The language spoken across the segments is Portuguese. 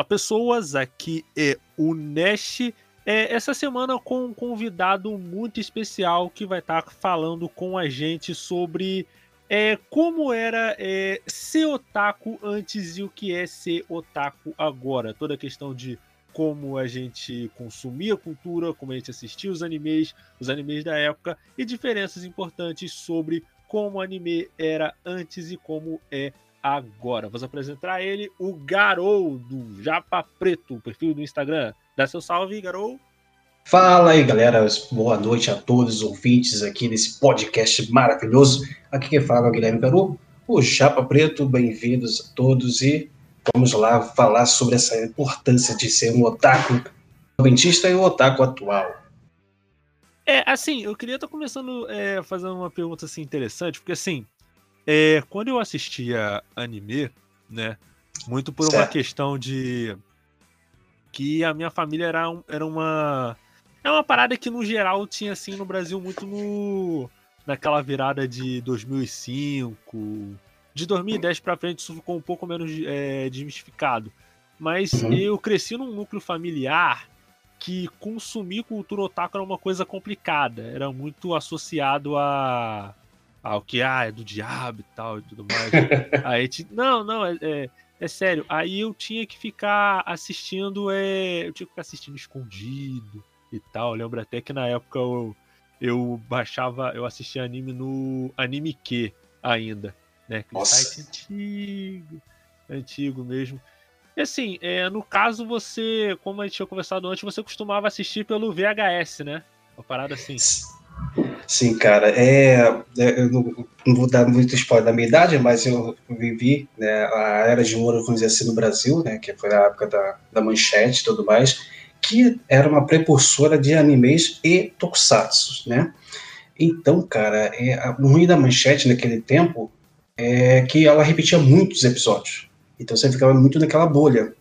Olá pessoas, aqui é o Nest. É, essa semana com um convidado muito especial que vai estar tá falando com a gente sobre é, como era é, ser otaku antes e o que é ser otaku agora. Toda a questão de como a gente consumia cultura, como a gente assistia os animes, os animes da época e diferenças importantes sobre como o anime era antes e como é agora. Vou apresentar ele, o Garou, do Japa Preto, perfil do Instagram. Dá seu salve, Garou. Fala aí, galera. Boa noite a todos os ouvintes aqui nesse podcast maravilhoso. Aqui quem fala é o Guilherme Garou, o Japa Preto. Bem-vindos a todos e vamos lá falar sobre essa importância de ser um otaku adventista e o um otaku atual. É, assim, eu queria estar começando é, fazendo uma pergunta assim interessante, porque assim, é, quando eu assistia anime, né? Muito por certo. uma questão de que a minha família era, um, era uma. É uma parada que no geral tinha assim no Brasil muito no. Naquela virada de 2005. De 2010 pra frente isso ficou um pouco menos é, desmistificado. Mas uhum. eu cresci num núcleo familiar que consumir cultura otaku era uma coisa complicada. Era muito associado a ao que ah, é do diabo e tal e tudo mais. aí não, não, é, é, é, sério. Aí eu tinha que ficar assistindo, é, eu tinha que ficar assistindo escondido e tal. Lembro até que na época eu, eu baixava, eu assistia anime no Anime Q ainda, né? Aquele site antigo, antigo mesmo. E assim, é, no caso você, como a gente tinha conversado antes, você costumava assistir pelo VHS, né? Uma parada assim. Sim, cara, é, é, eu não, não, vou dar muito spoiler da minha idade, mas eu vivi né, a era de ouro, vamos dizer assim, no Brasil, né, que foi a época da, da manchete e tudo mais, que era uma precursora de animes e tokusatsu, né? Então, cara, é, o ruim da manchete naquele tempo é que ela repetia muitos episódios. Então você ficava muito naquela bolha.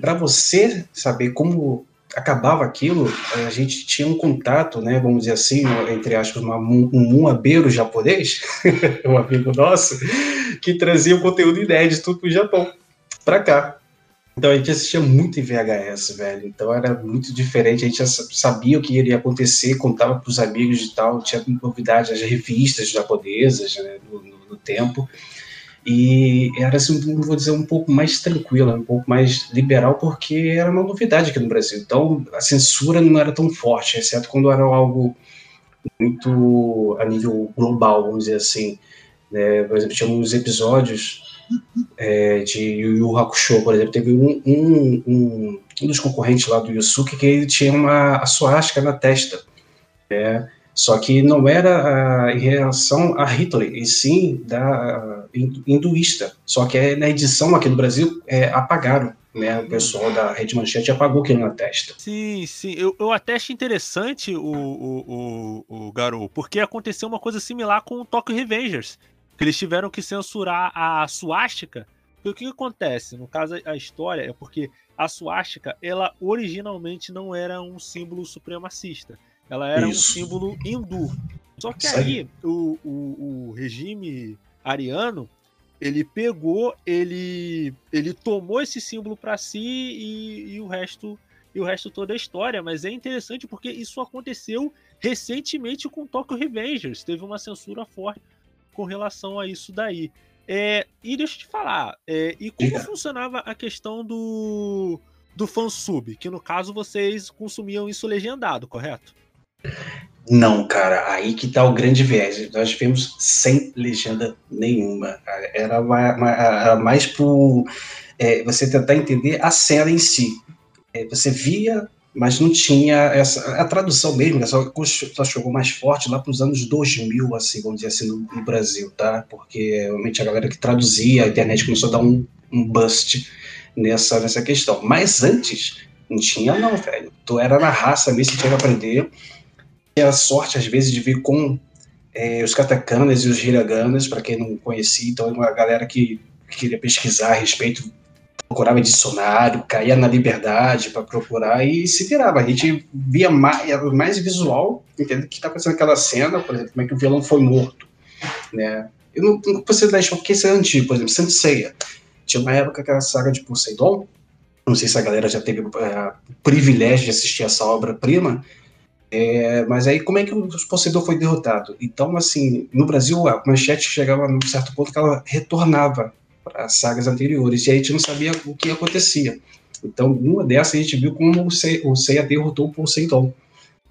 Para você saber como acabava aquilo, a gente tinha um contato, né, vamos dizer assim, entre aspas, uma, um muabeiro japonês, um amigo nosso, que trazia o conteúdo inédito para o Japão, para cá. Então a gente assistia muito em VHS, velho. Então era muito diferente. A gente sabia o que iria acontecer, contava para os amigos e tal. Tinha novidades, as revistas japonesas né, no, no, no tempo e era assim, vou dizer, um pouco mais tranquila, um pouco mais liberal, porque era uma novidade aqui no Brasil. Então a censura não era tão forte, exceto quando era algo muito a nível global, vamos dizer assim. Né? Por exemplo, tinha uns episódios é, de Yu Yu Hakusho, por exemplo, teve um, um, um, um dos concorrentes lá do Yusuke que ele tinha uma a suástica na testa. Né? Só que não era uh, em relação a Hitler, e sim da hinduísta. Só que na edição aqui no Brasil é, apagaram. Né, o pessoal da Rede Manchete apagou aquilo na testa. Sim, sim. Eu, eu até acho interessante o, o, o, o Garou, porque aconteceu uma coisa similar com o Tokyo Revengers. Que eles tiveram que censurar a suástica. E o que, que acontece? No caso, a história é porque a suástica, ela originalmente não era um símbolo supremacista ela era Isso. um símbolo hindu. Só que aí o, o, o regime ariano ele pegou, ele ele tomou esse símbolo para si e, e, o resto e o resto toda a história. Mas é interessante porque isso aconteceu recentemente com Tokyo Revengers. Teve uma censura forte com relação a isso daí. É, e deixa eu te falar, é, e como funcionava a questão do do fansub? Que no caso vocês consumiam isso legendado, correto? Não, cara, aí que tá o grande viés. Nós vimos sem legenda nenhuma. Era, mais por é, você tentar entender a cena em si. É, você via, mas não tinha essa. A tradução mesmo né, só, só chegou mais forte lá para os anos 2000, assim, vamos dizer assim, no, no, Brasil, tá? Porque realmente a galera que traduzia, a internet começou a dar um, um bust nessa, nessa questão. Mas antes, não tinha, não, velho. Tu era na raça mesmo, tinha que aprender a sorte, às vezes, de vir com é, os katakanas e os hiraganas, para quem não conhecia, então uma galera que, que queria pesquisar a respeito, procurava dicionário, caía na liberdade para procurar e se virava. A gente via mais, mais visual, entendeu? Que está acontecendo aquela cena, por exemplo, como é que o vilão foi morto, né? Eu não, não preciso dar porque isso é antigo, por exemplo, Saint Seiya. Tinha uma época que era a saga de Poseidon, Não sei se a galera já teve uh, o privilégio de assistir essa obra-prima, é, mas aí como é que o Poseidon foi derrotado? Então, assim, no Brasil a manchete chegava num certo ponto que ela retornava para as sagas anteriores, e aí a gente não sabia o que acontecia. Então, numa dessas a gente viu como o, Se, o Seiya derrotou o Poseidon.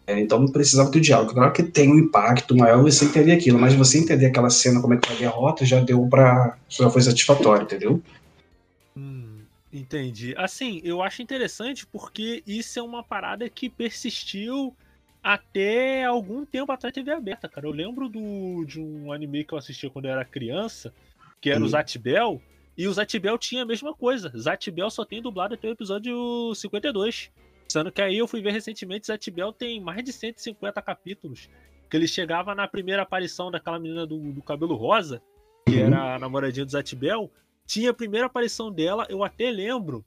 É, então não precisava do diálogo. Claro que tem um impacto maior você entender aquilo, mas você entender aquela cena, como é que foi a derrota, já deu para já foi satisfatório, entendeu? Hum, entendi. Assim, eu acho interessante porque isso é uma parada que persistiu até algum tempo atrás TV aberta, cara. Eu lembro do, de um anime que eu assistia quando eu era criança, que era hum. o Zatibel, e o Zatibel tinha a mesma coisa. Zatibel só tem dublado até o episódio 52. Sendo que aí eu fui ver recentemente, Zatibel tem mais de 150 capítulos. Que ele chegava na primeira aparição daquela menina do, do cabelo rosa, que uhum. era a namoradinha do Zatibel. Tinha a primeira aparição dela, eu até lembro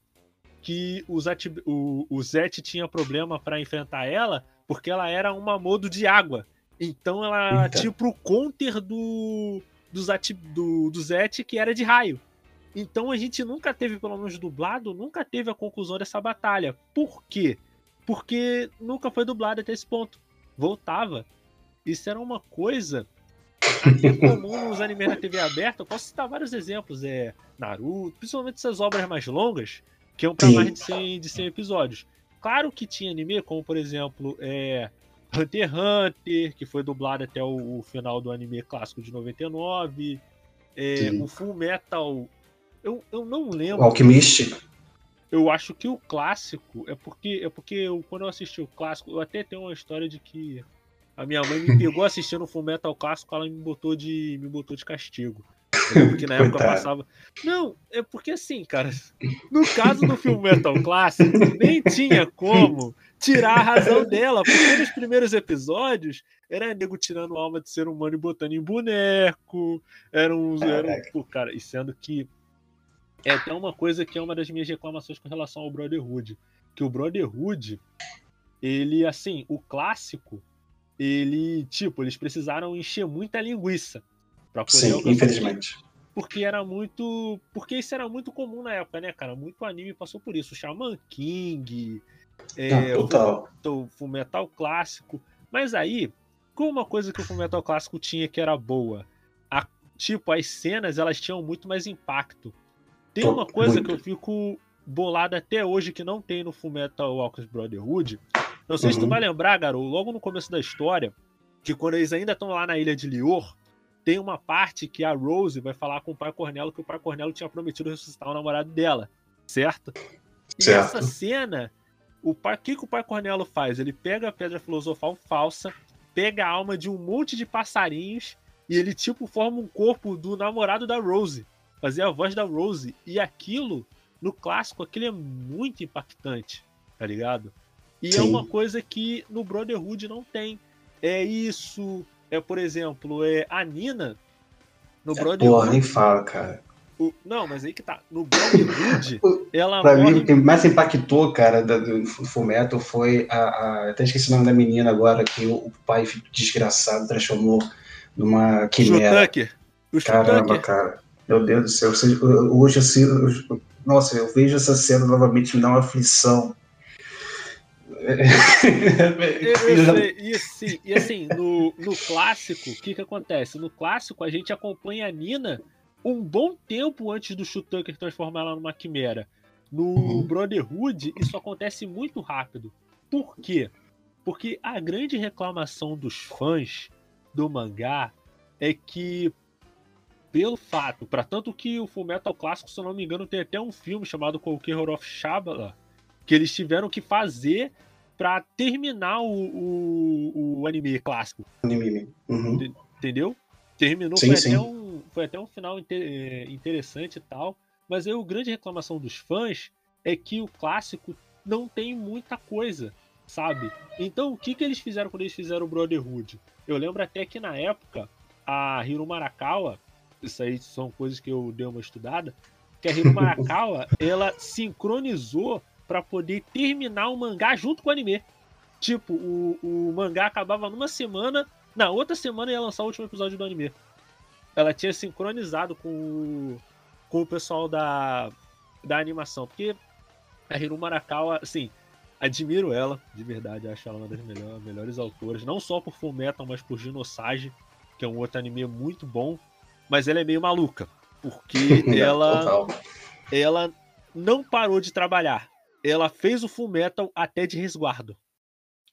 que o, Zat, o, o Zet tinha problema para enfrentar ela, porque ela era uma modo de água. Então ela Eita. tinha pro counter do, do, Zat, do, do Zet, que era de raio. Então a gente nunca teve, pelo menos dublado, nunca teve a conclusão dessa batalha. Por quê? Porque nunca foi dublado até esse ponto. Voltava. Isso era uma coisa comum nos animes da TV aberta. Eu posso citar vários exemplos. É Naruto, principalmente essas obras mais longas, que iam para mais de 100, de 100 episódios. Claro que tinha anime, como por exemplo, é, Hunter x Hunter, que foi dublado até o, o final do anime clássico de 99. É, o Full Metal eu, eu não lembro. O Alchemist. Eu acho que o clássico é porque é porque eu, quando eu assisti o clássico, eu até tenho uma história de que a minha mãe me pegou assistindo o Fullmetal clássico, ela me botou de me botou de castigo. Porque na época passava. Não, é porque assim, cara, no caso do filme Metal Clássico, nem tinha como tirar a razão dela, porque nos primeiros episódios era nego tirando alma de ser humano e botando em boneco, era um. Era um cara, e sendo que é até uma coisa que é uma das minhas reclamações com relação ao Brotherhood. Que o Brotherhood, ele, assim, o clássico, ele, tipo, eles precisaram encher muita linguiça. Pra poder Sim, infelizmente. Porque era muito. Porque isso era muito comum na época, né, cara? Muito anime passou por isso. O Shaman King, é, total. o Fullmetal clássico. Mas aí, com uma coisa que o Fullmetal clássico tinha que era boa, a, tipo, as cenas elas tinham muito mais impacto. Tem uma coisa muito. que eu fico bolado até hoje que não tem no Fullmetal Alchemist Brotherhood. Não sei uhum. se tu uhum. vai lembrar, garoto, logo no começo da história, que quando eles ainda estão lá na ilha de Lior, tem uma parte que a Rose vai falar com o pai Cornelo que o pai Cornelo tinha prometido ressuscitar o namorado dela, certo? E certo. essa cena, o pai, que, que o pai Cornelo faz? Ele pega a pedra filosofal falsa, pega a alma de um monte de passarinhos e ele tipo forma um corpo do namorado da Rose fazer a voz da Rose. E aquilo, no clássico, aquilo é muito impactante, tá ligado? E é Sim. é uma coisa que no Brotherhood não tem. É isso, é, por exemplo, é a Nina no é, Brotherhood. Porra, nem fala, cara. O, não, mas aí que tá. No Brotherhood, ela pra morre... mim, o que mais impactou, cara, do, do Fullmetal foi a, a. Até esqueci o nome da menina agora, que o, o pai desgraçado transformou numa quimera. Tucker. Caramba, cara. Meu Deus do céu, hoje assim, nossa, eu vejo essa cena novamente me dá uma aflição. e, assim, e assim, no, no clássico, o que, que acontece? No clássico, a gente acompanha a Nina um bom tempo antes do Shutucker transformar ela numa quimera. No uhum. Brotherhood, isso acontece muito rápido. Por quê? Porque a grande reclamação dos fãs do mangá é que pelo fato, para tanto que o Fullmetal clássico, se eu não me engano, tem até um filme chamado Conqueror of Shabala, que eles tiveram que fazer para terminar o, o, o, anime clássico. Anime. Uhum. Entendeu? Terminou, sim, foi, sim. Até um, foi até um final inter, interessante e tal. Mas aí a grande reclamação dos fãs é que o clássico não tem muita coisa, sabe? Então o que, que eles fizeram quando eles fizeram o Brotherhood? Eu lembro até que na época a Hiro Marakawa isso aí são coisas que eu dei uma estudada, que a Hiro Marakawa, ela sincronizou para poder terminar o mangá junto com o anime. Tipo, o, o mangá acabava numa semana, na outra semana ia lançar o último episódio do anime. Ela tinha sincronizado com o, com o pessoal da, da animação, porque A Hiru Arakawa, assim, admiro ela, de verdade, acho ela uma das melhores, melhores autoras, não só por Full Metal, mas por Genosage, que é um outro anime muito bom, mas ela é meio maluca, porque ela ela não parou de trabalhar. Ela fez o Full Metal até de resguardo.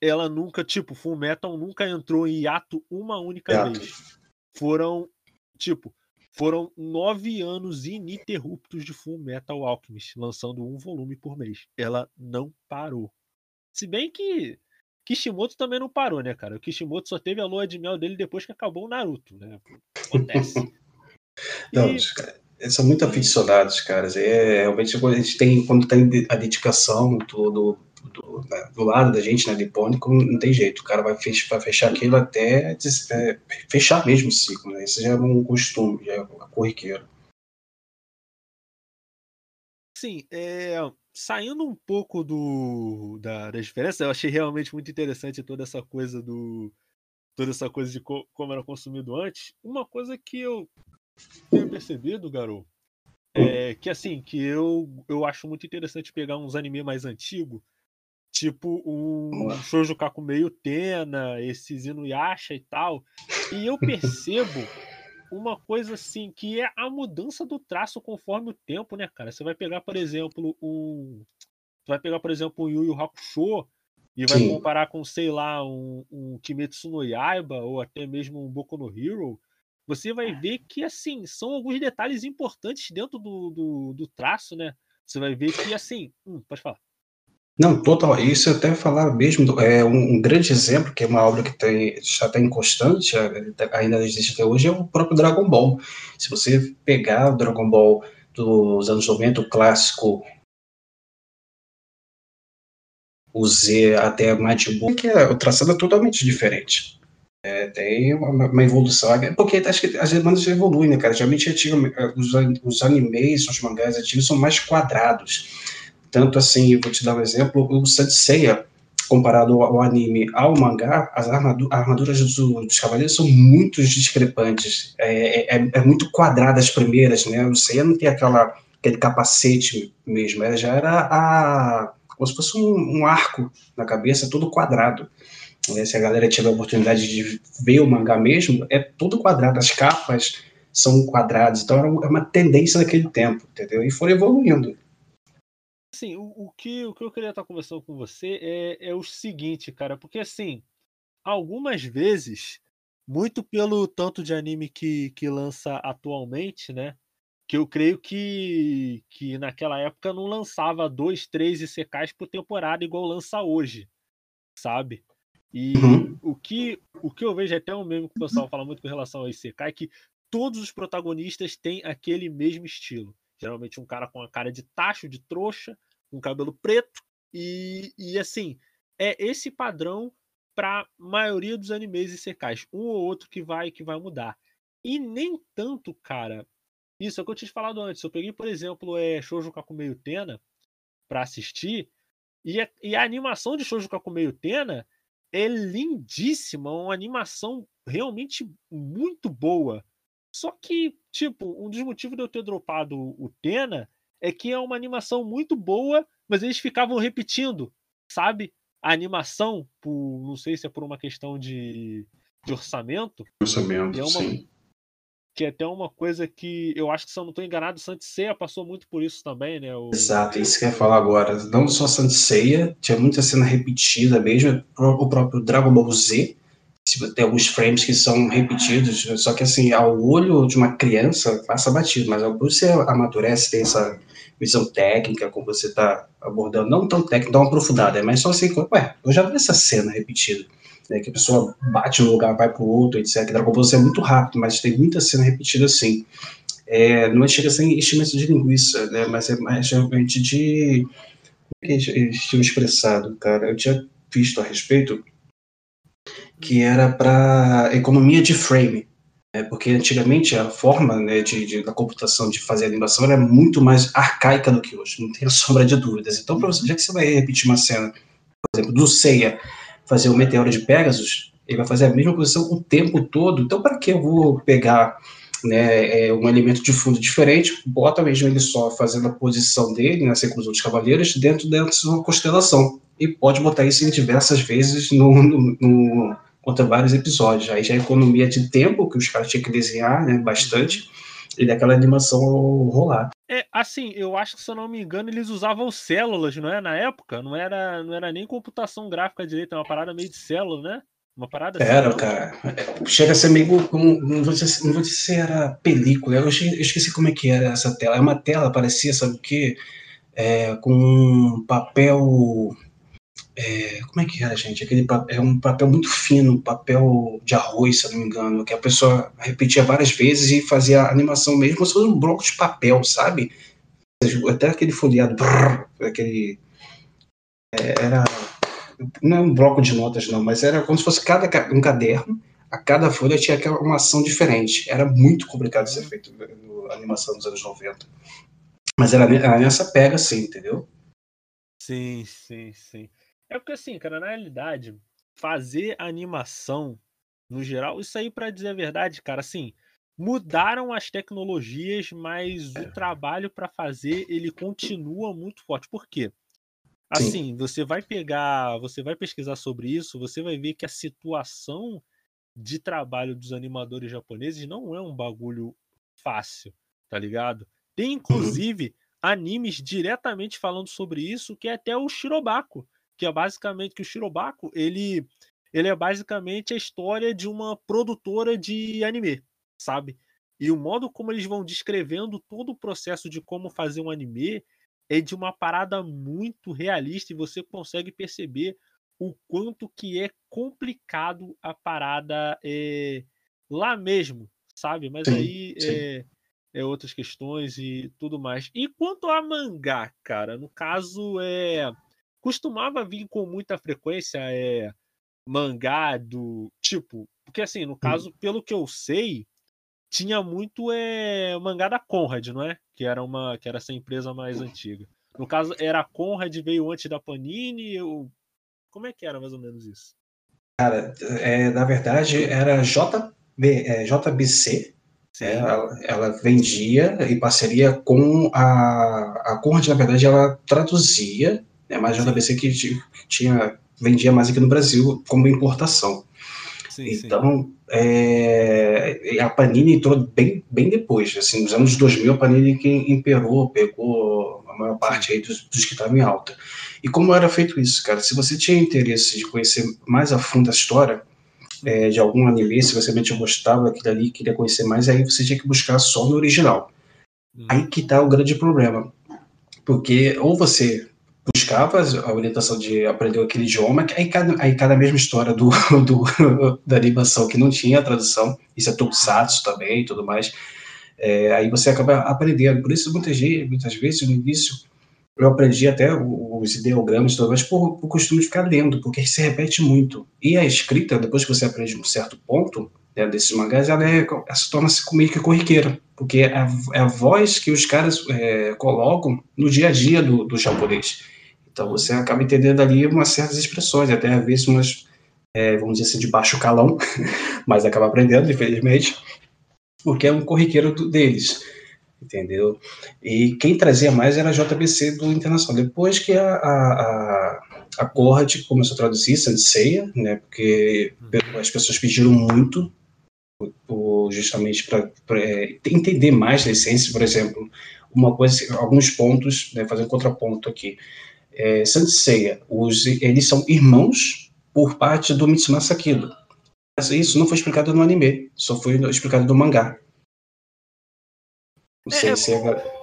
Ela nunca, tipo, Full Metal nunca entrou em hiato uma única vez. Foram, tipo, foram nove anos ininterruptos de Full Metal Alchemist, lançando um volume por mês. Ela não parou. Se bem que Kishimoto também não parou, né, cara? O Kishimoto só teve a lua de mel dele depois que acabou o Naruto, né? Acontece. não, e... são muito aficionados, cara. É, realmente, a gente tem, quando tem a dedicação do, do, né, do lado da gente, né, nipônico, não tem jeito. O cara vai fechar, vai fechar aquilo até é, fechar mesmo o ciclo, né? Isso já é um costume, já é corriqueiro. Sim, é, saindo um pouco do, da, da diferença, eu achei realmente muito interessante toda essa coisa do. toda essa coisa de co, como era consumido antes. Uma coisa que eu tenho percebido, garoto, é que assim, que eu, eu acho muito interessante pegar uns anime mais antigos Tipo um Shoujo Kaku meio Tena, esses Inuyasha e tal. E eu percebo uma coisa assim, que é a mudança do traço conforme o tempo, né, cara? Você vai pegar, por exemplo, um. Vai pegar, por exemplo, um Yu Yu Hakusho e vai Sim. comparar com, sei lá, um, um Kimetsu no Yaiba ou até mesmo um Boku no Hero. Você vai ver que, assim, são alguns detalhes importantes dentro do, do, do traço, né? Você vai ver que, assim. Hum, pode falar. Não, total. Isso eu até falar mesmo, é um, um, grande exemplo, que é uma obra que tem, já está inconstante, ainda existe até hoje, é o próprio Dragon Ball. Se você pegar o Dragon Ball dos anos 90, o clássico, o Z até Majin Buu, que é, o traçado é totalmente diferente. É, tem uma, uma, evolução, porque acho que as demandas evoluem, né, cara? Geralmente os, os animes, os mangás antigos são mais quadrados tanto assim, vou te dar um exemplo, o Seiya, comparado ao anime, ao mangá, as armaduras do, dos cavaleiros são muito discrepantes. É, é, é, muito quadrada as primeiras, né? O Seiya não tem aquela, aquele capacete mesmo, ela já era a, como se fosse um, um arco na cabeça, todo quadrado. É, se a galera tiver a oportunidade de ver o mangá mesmo, é tudo quadrado, as capas são quadradas, então era uma tendência naquele tempo, entendeu? E foram evoluindo assim, o, o, que, o que eu queria estar conversando com você é, é o seguinte, cara, porque assim, algumas vezes, muito pelo tanto de anime que, que lança atualmente, né? Que eu creio que, que naquela época não lançava dois, três ICKs por temporada igual lança hoje, sabe? E uhum. o, que, o que eu vejo até um meme que o pessoal fala muito com relação ao ICK é que todos os protagonistas têm aquele mesmo estilo. Geralmente um cara com a cara de tacho, de trouxa, com cabelo preto. E, e assim, é esse padrão para maioria dos animes secais. Um ou outro que vai que vai mudar. E nem tanto, cara. Isso é o que eu tinha falado antes. Eu peguei, por exemplo, é Shoujo Kakumeio Tena para assistir. E a, e a animação de Shoujo Kakumeio Tena é lindíssima. Uma animação realmente muito boa. Só que, tipo, um dos motivos de eu ter dropado o Tena é que é uma animação muito boa, mas eles ficavam repetindo, sabe? A animação, por, não sei se é por uma questão de, de orçamento. Orçamento, é uma, sim. Que é até uma coisa que eu acho que, se eu não estou enganado, Santiceia passou muito por isso também, né? O... Exato, isso que eu ia falar agora. Não só Santiceia, tinha muita cena repetida mesmo, o próprio Dragon Ball Z, tem alguns frames que são repetidos, só que assim, ao olho de uma criança passa batido, mas quando você amadurece, tem essa visão técnica, como você está abordando, não tão técnica, tão aprofundada, mais só assim, ué, eu já vi essa cena repetida, né, que a pessoa bate no lugar, vai para o outro, etc. Dragon Ball Z é muito rápido, mas tem muita cena repetida assim. É, não chega a ser enchimento de linguiça, né, mas é mais realmente de. Como é que tinham expressado, cara? Eu tinha visto a respeito que era para economia de frame. É, porque antigamente a forma né, de, de, da computação de fazer animação era muito mais arcaica do que hoje, não tem sombra de dúvidas. Então, você, já que você vai repetir uma cena, por exemplo, do Seiya fazer o Meteoro de Pegasus, ele vai fazer a mesma posição o tempo todo. Então, para que eu vou pegar né, é um elemento de fundo diferente, bota mesmo ele só fazendo a posição dele, né, assim como os outros cavaleiros, dentro, dentro de uma constelação. E pode botar isso em diversas vezes no, no, no contra vários episódios. Aí já é economia de tempo, que os caras tinham que desenhar né, bastante, e daquela animação rolar. É, assim, eu acho que, se eu não me engano, eles usavam células, não é? Na época, não era, não era nem computação gráfica direito, é uma parada meio de célula, né? Uma parada assim, Era, assim, cara. Chega a ser meio como. Não vou dizer, não vou dizer se era película. Eu esqueci como é que era essa tela. É uma tela, parecia, sabe o quê? É, com um papel. É, como é que era, gente? Aquele papel, é um papel muito fino, papel de arroz, se eu não me engano, que a pessoa repetia várias vezes e fazia a animação mesmo como se fosse um bloco de papel, sabe? Até aquele folheado, brrr, aquele. É, era não é um bloco de notas, não, mas era como se fosse cada um caderno, a cada folha tinha uma ação diferente. Era muito complicado ser feito na animação dos anos 90. Mas era nessa pega, assim, entendeu? Sim, sim, sim. É porque, assim, cara, na realidade, fazer animação, no geral, isso aí, para dizer a verdade, cara, assim, mudaram as tecnologias, mas o trabalho para fazer ele continua muito forte. Por quê? Assim, Sim. você vai pegar, você vai pesquisar sobre isso, você vai ver que a situação de trabalho dos animadores japoneses não é um bagulho fácil, tá ligado? Tem uhum. inclusive uhum. animes diretamente falando sobre isso, que é até o Shirobako, que é basicamente que o Shirobako, ele ele é basicamente a história de uma produtora de anime, sabe? E o modo como eles vão descrevendo todo o processo de como fazer um anime é de uma parada muito realista e você consegue perceber o quanto que é complicado a parada é, lá mesmo, sabe? Mas sim, aí sim. É, é, outras questões e tudo mais. E quanto a mangá, cara, no caso é costumava vir com muita frequência é mangá do tipo, porque assim, no hum. caso, hum. pelo que eu sei, tinha muito é, mangá da Conrad, não é? Que era uma que era essa empresa mais antiga. No caso, era a Conrad, veio antes da Panini, eu... como é que era mais ou menos isso? Cara, é, na verdade era JB, é, JBC, é, ela, ela, vendia em parceria com a, a Conrad, na verdade ela traduzia, né, mas a JBC que tinha, vendia mais aqui no Brasil como importação. Sim, então, sim. É, a Panini entrou bem, bem depois, assim, nos anos 2000 a Panini que imperou, pegou a maior parte aí dos, dos que estavam em alta. E como era feito isso, cara? Se você tinha interesse de conhecer mais a fundo a história é, de algum anime, se você realmente gostava daquilo ali, queria conhecer mais, aí você tinha que buscar só no original. Hum. Aí que tá o grande problema. Porque ou você buscava a orientação de aprender aquele idioma, aí cada, aí cada mesma história do, do, da animação que não tinha tradução, isso é tokusatsu também e tudo mais, é, aí você acaba aprendendo. Por isso, muitas, muitas vezes, no início, eu aprendi até os ideogramas, tudo mais, por, por costume de ficar lendo, porque se repete muito. E a escrita, depois que você aprende um certo ponto né, desses mangás, ela, é, ela se torna-se meio que corriqueira, porque é a, é a voz que os caras é, colocam no dia a dia do, do japonês. Então você acaba entendendo ali umas certas expressões, até às vezes umas, é, vamos dizer assim, de baixo calão, mas acaba aprendendo, infelizmente, porque é um corriqueiro do, deles, entendeu? E quem trazia mais era a JBC do Internacional. Depois que a, a, a, a começou a traduzir Sanseia, né, porque uhum. as pessoas pediram muito justamente para é, entender mais da essência, por exemplo, uma coisa, alguns pontos, né, fazer um contraponto aqui é, Seiya, os, eles são irmãos por parte do Mitsumasa Kido. Mas isso não foi explicado no anime, só foi explicado no mangá. Não sei é, se é...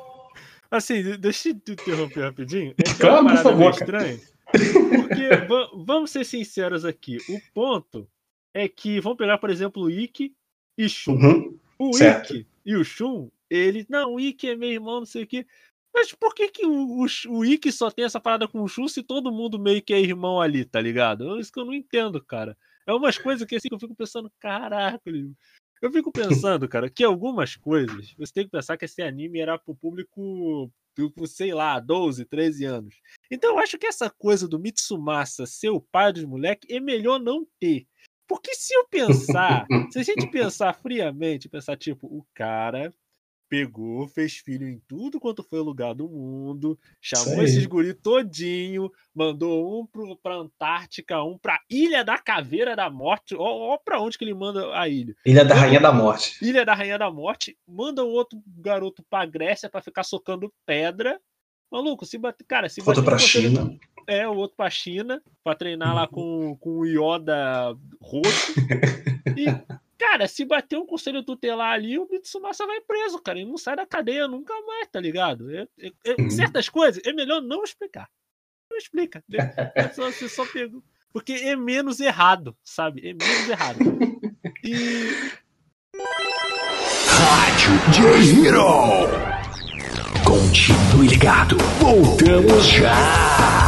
Assim, deixa eu te interromper rapidinho. É claro, por favor. Estranho, porque, vamos ser sinceros aqui, o ponto é que, vamos pegar, por exemplo, o Ikki e Shun. Uhum, o certo. Ikki e o Shun, ele, não, o Ikki é meu irmão, não sei o que. Mas por que, que o, o, o Ikki só tem essa parada com o Shun se todo mundo meio que é irmão ali, tá ligado? É isso que eu não entendo, cara. É umas coisas que assim que eu fico pensando, caraca, eu fico pensando, cara, que algumas coisas você tem que pensar que esse anime era pro público, sei lá, 12, 13 anos. Então eu acho que essa coisa do Mitsumasa ser o pai dos moleques é melhor não ter. Porque se eu pensar, se a gente pensar friamente, pensar tipo, o cara pegou, fez filho em tudo quanto foi lugar do mundo, chamou esses guri todinho, mandou um pro, pra Antártica, um pra Ilha da Caveira da Morte, ó, ó pra onde que ele manda a ilha. Ilha da Rainha da Morte. Ilha da Rainha da Morte, manda um outro garoto pra Grécia para ficar socando pedra. Maluco, se bate, cara, se Outro pra China. É, o outro pra China, pra treinar lá com, com o Yoda roxo. E Cara, se bater um conselho tutelar ali, o Mitsumasa vai preso, cara. Ele não sai da cadeia nunca mais, tá ligado? É, é, é, uhum. certas coisas é melhor não explicar. Não explica. Né? Você só pegou. Porque é menos errado, sabe? É menos errado. E. Rádio J-Hero! Continue ligado, voltamos já!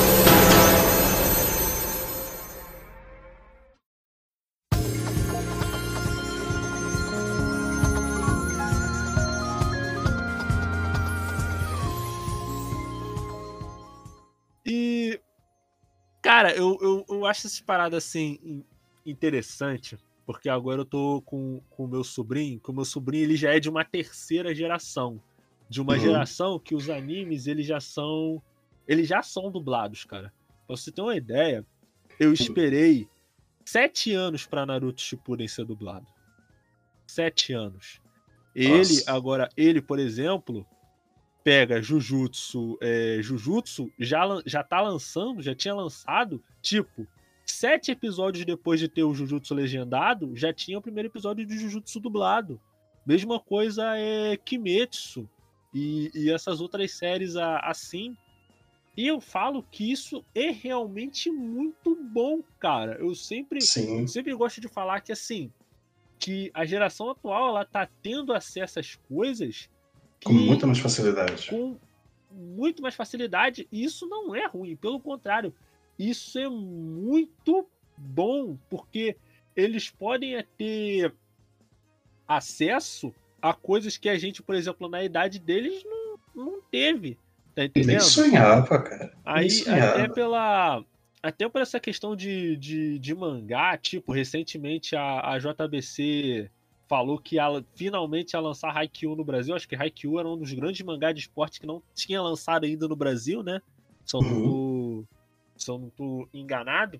Cara, eu, eu, eu acho essa parada assim interessante, porque agora eu tô com o meu sobrinho, que o meu sobrinho ele já é de uma terceira geração. De uma uhum. geração que os animes eles já são. Eles já são dublados, cara. Pra você ter uma ideia, eu esperei sete anos pra Naruto Shippuden ser dublado. Sete anos. Ele, Nossa. agora, ele, por exemplo, pega Jujutsu, é, Jujutsu já, já tá lançando, já tinha lançado, tipo, sete episódios depois de ter o Jujutsu legendado, já tinha o primeiro episódio de Jujutsu dublado. Mesma coisa é Kimetsu e, e essas outras séries assim. E eu falo que isso é realmente muito bom, cara. Eu sempre, Sim. sempre gosto de falar que assim, que a geração atual ela tá tendo acesso às coisas com muita mais facilidade. Com muito mais facilidade. E isso não é ruim, pelo contrário. Isso é muito bom, porque eles podem ter acesso a coisas que a gente, por exemplo, na idade deles não, não teve. Tá entendendo? Nem sonhava, cara. Aí, sonhava. até pela. Até por essa questão de, de, de mangá, tipo, recentemente a, a JBC falou que ia, finalmente ia lançar Haikyuu no Brasil. Acho que Haikyuu era um dos grandes mangás de esporte que não tinha lançado ainda no Brasil, né? Se eu não tô, se eu não tô enganado.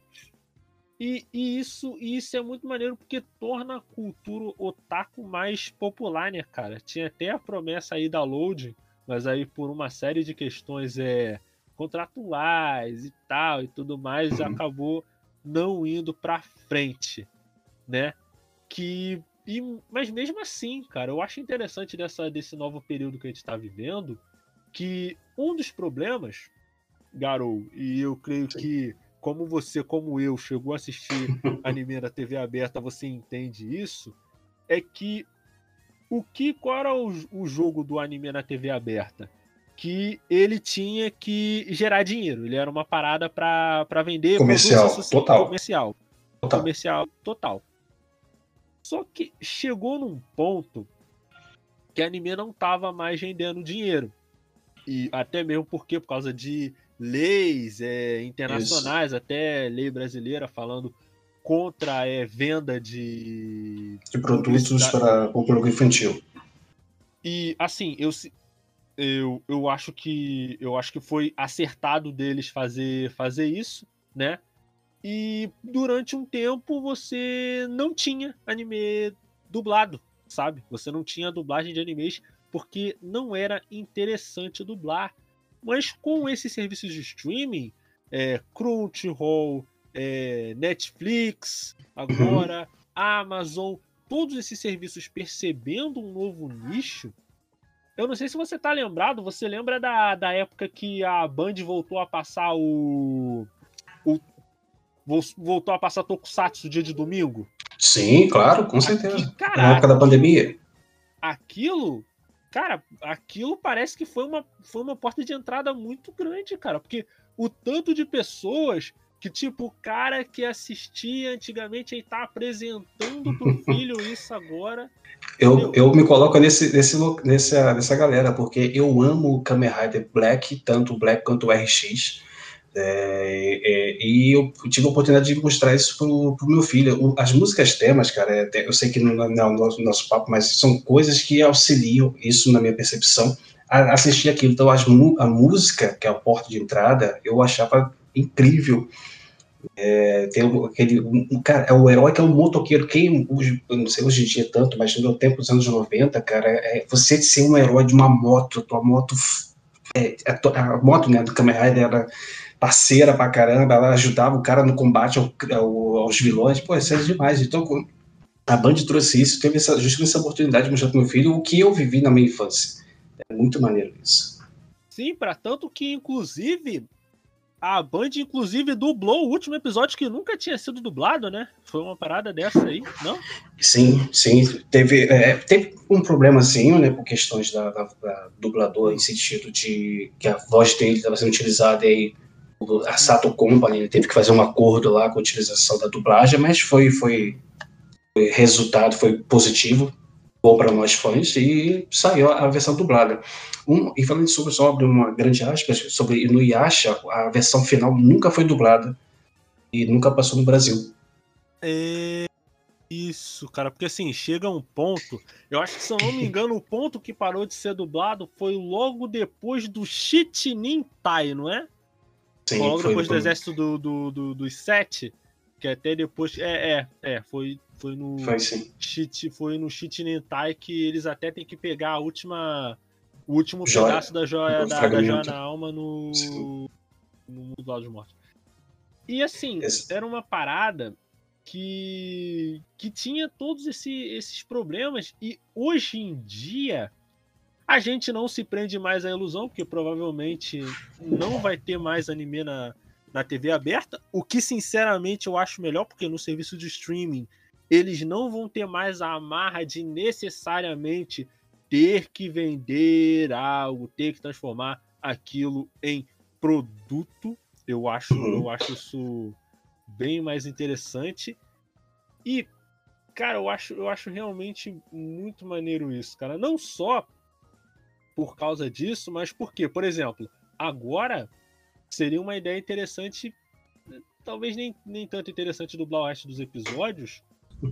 E, e, isso, e isso é muito maneiro porque torna a cultura otaku mais popular, né, cara? Tinha até a promessa aí da Load, mas aí por uma série de questões é, contratuais e tal e tudo mais, uhum. acabou não indo pra frente, né? Que e, mas mesmo assim, cara, eu acho interessante dessa, desse novo período que a gente está vivendo que um dos problemas, Garou, e eu creio que como você, como eu, chegou a assistir anime na TV aberta, você entende isso, é que o que qual era o, o jogo do anime na TV aberta? que ele tinha que gerar dinheiro. Ele era uma parada para vender Comercial, produtos, assim, total. comercial, Total. comercial total. Só que chegou num ponto que a anime não tava mais rendendo dinheiro. E até mesmo porque por causa de leis é, internacionais, até lei brasileira falando contra é, venda de De produtos para o público infantil. E assim, eu, eu, eu acho que eu acho que foi acertado deles fazer fazer isso, né? E durante um tempo você não tinha anime dublado, sabe? Você não tinha dublagem de animes porque não era interessante dublar. Mas com esses serviços de streaming, é, Crunchyroll, é, Netflix, agora Amazon, todos esses serviços percebendo um novo nicho. Eu não sei se você tá lembrado, você lembra da, da época que a Band voltou a passar o. voltou a passar Tokusatsu dia de domingo? Sim, claro, com certeza. Aqui, Na época da pandemia. aquilo, cara, aquilo parece que foi uma, foi uma porta de entrada muito grande, cara, porque o tanto de pessoas que, tipo, o cara que assistia antigamente aí tá apresentando pro filho isso agora. Eu, eu me coloco nesse, nesse, nessa, nessa galera, porque eu amo o Kamen Rider Black, tanto o Black quanto o RX. É, é, e eu tive a oportunidade de mostrar isso pro, pro meu filho. O- as músicas temas, cara, é, eu sei que não, não é o nosso, nosso papo, mas são coisas que auxiliam isso na minha percepção a assistir aquilo. Então, as, a música, que é a porta de entrada, eu achava incrível. É, tem aquele um, cara, é o herói que é um motoqueiro. Quem, hoje- não sei hoje em dia tanto, mas no meu tempo dos anos 90, cara, é você ser um herói de uma moto, tua moto, é, a, a moto né, do Kamen Rider era parceira pra caramba, ela ajudava o cara no combate ao- ao- aos vilões, pô, isso é demais. Então, a Band trouxe isso, teve essa, justamente essa oportunidade de mostrar pro meu filho o que eu vivi na minha infância. É muito maneiro isso. Sim, pra tanto que, inclusive, a Band, inclusive, dublou o último episódio que nunca tinha sido dublado, né? Foi uma parada dessa aí, não? Sim, sim. Teve, é, teve um problemazinho, né, por questões da, da, da dublador, em sentido de que a voz dele estava sendo utilizada e aí a Sato Company teve que fazer um acordo lá com a utilização da dublagem, mas foi, foi, foi resultado, foi positivo, bom para nós fãs, e saiu a versão dublada. Um, e falando sobre, sobre uma grande aspas, sobre Inuyasha, a versão final nunca foi dublada e nunca passou no Brasil. É. Isso, cara, porque assim, chega um ponto. Eu acho que, se eu não me engano, o ponto que parou de ser dublado foi logo depois do Shitinin Tai, não é? Sim, logo depois do exército do, do, do- dos sete. Que até depois. É, é, é. Foi, foi no. Foi sim. Foi no Shitinin Tai que eles até têm que pegar a última. O último Joia. pedaço da joia da, da joia na alma no. Sim. No mundo lá dos mortos. E assim, Esse- era uma parada que. que tinha todos esse- esses problemas. E hoje em dia. A gente não se prende mais à ilusão, porque provavelmente não vai ter mais anime na, na TV aberta, o que sinceramente eu acho melhor, porque no serviço de streaming eles não vão ter mais a amarra de necessariamente ter que vender algo, ter que transformar aquilo em produto. Eu acho, Uhum. eu acho isso bem mais interessante. E, cara, eu acho, eu acho realmente muito maneiro isso, cara. Não só por causa disso, mas porque, por exemplo, agora seria uma ideia interessante, talvez nem, nem tanto interessante dublar o resto dos episódios,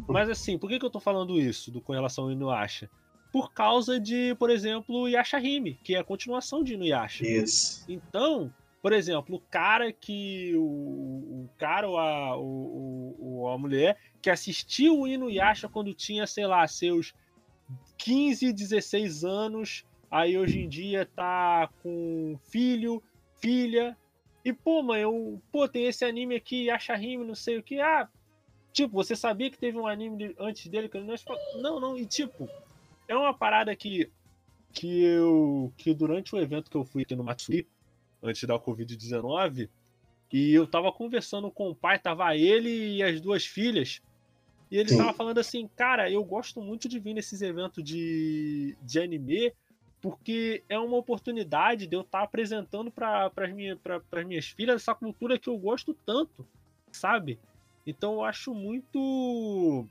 mas assim, por que, que eu tô falando isso do, com relação ao Inuyasha? Por causa de, por exemplo, Yashahime, que é a continuação de Inuyasha. Isso. Então, por exemplo, o cara que. O, o cara ou a, o, o- a mulher que assistiu o Inuyasha quando tinha, sei lá, seus 15, 16 anos, aí hoje em dia tá com filho, filha. E, pô, mãe, eu, pô, tem esse anime aqui, Yashahime, não sei o que. Ah, tipo, você sabia que teve um anime antes dele que Não, não, e tipo, é uma parada que que eu que durante o evento que eu fui aqui no Matsui, antes da Covid-19, e eu tava conversando com o pai, tava ele e as duas filhas, e ele Sim. tava falando assim, cara, eu gosto muito de vir nesses eventos de, de anime, porque é uma oportunidade de eu estar tá apresentando para as minha, minhas filhas essa cultura que eu gosto tanto, sabe? Então eu acho muito.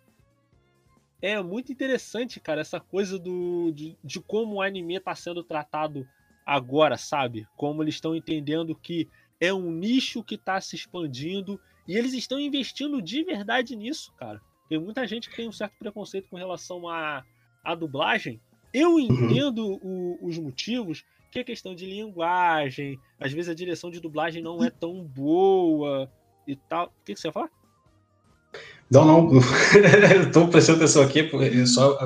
É muito interessante, cara, essa coisa do, de, de como o anime está sendo tratado agora, sabe? Como eles estão entendendo que é um nicho que está se expandindo e eles estão investindo de verdade nisso, cara. Tem muita gente que tem um certo preconceito com relação à, à dublagem. Eu uhum. entendo o, os motivos, que é questão de linguagem, às vezes a direção de dublagem não é tão boa e tal. O que, que você ia falar? Não, não, estou prestando atenção aqui, só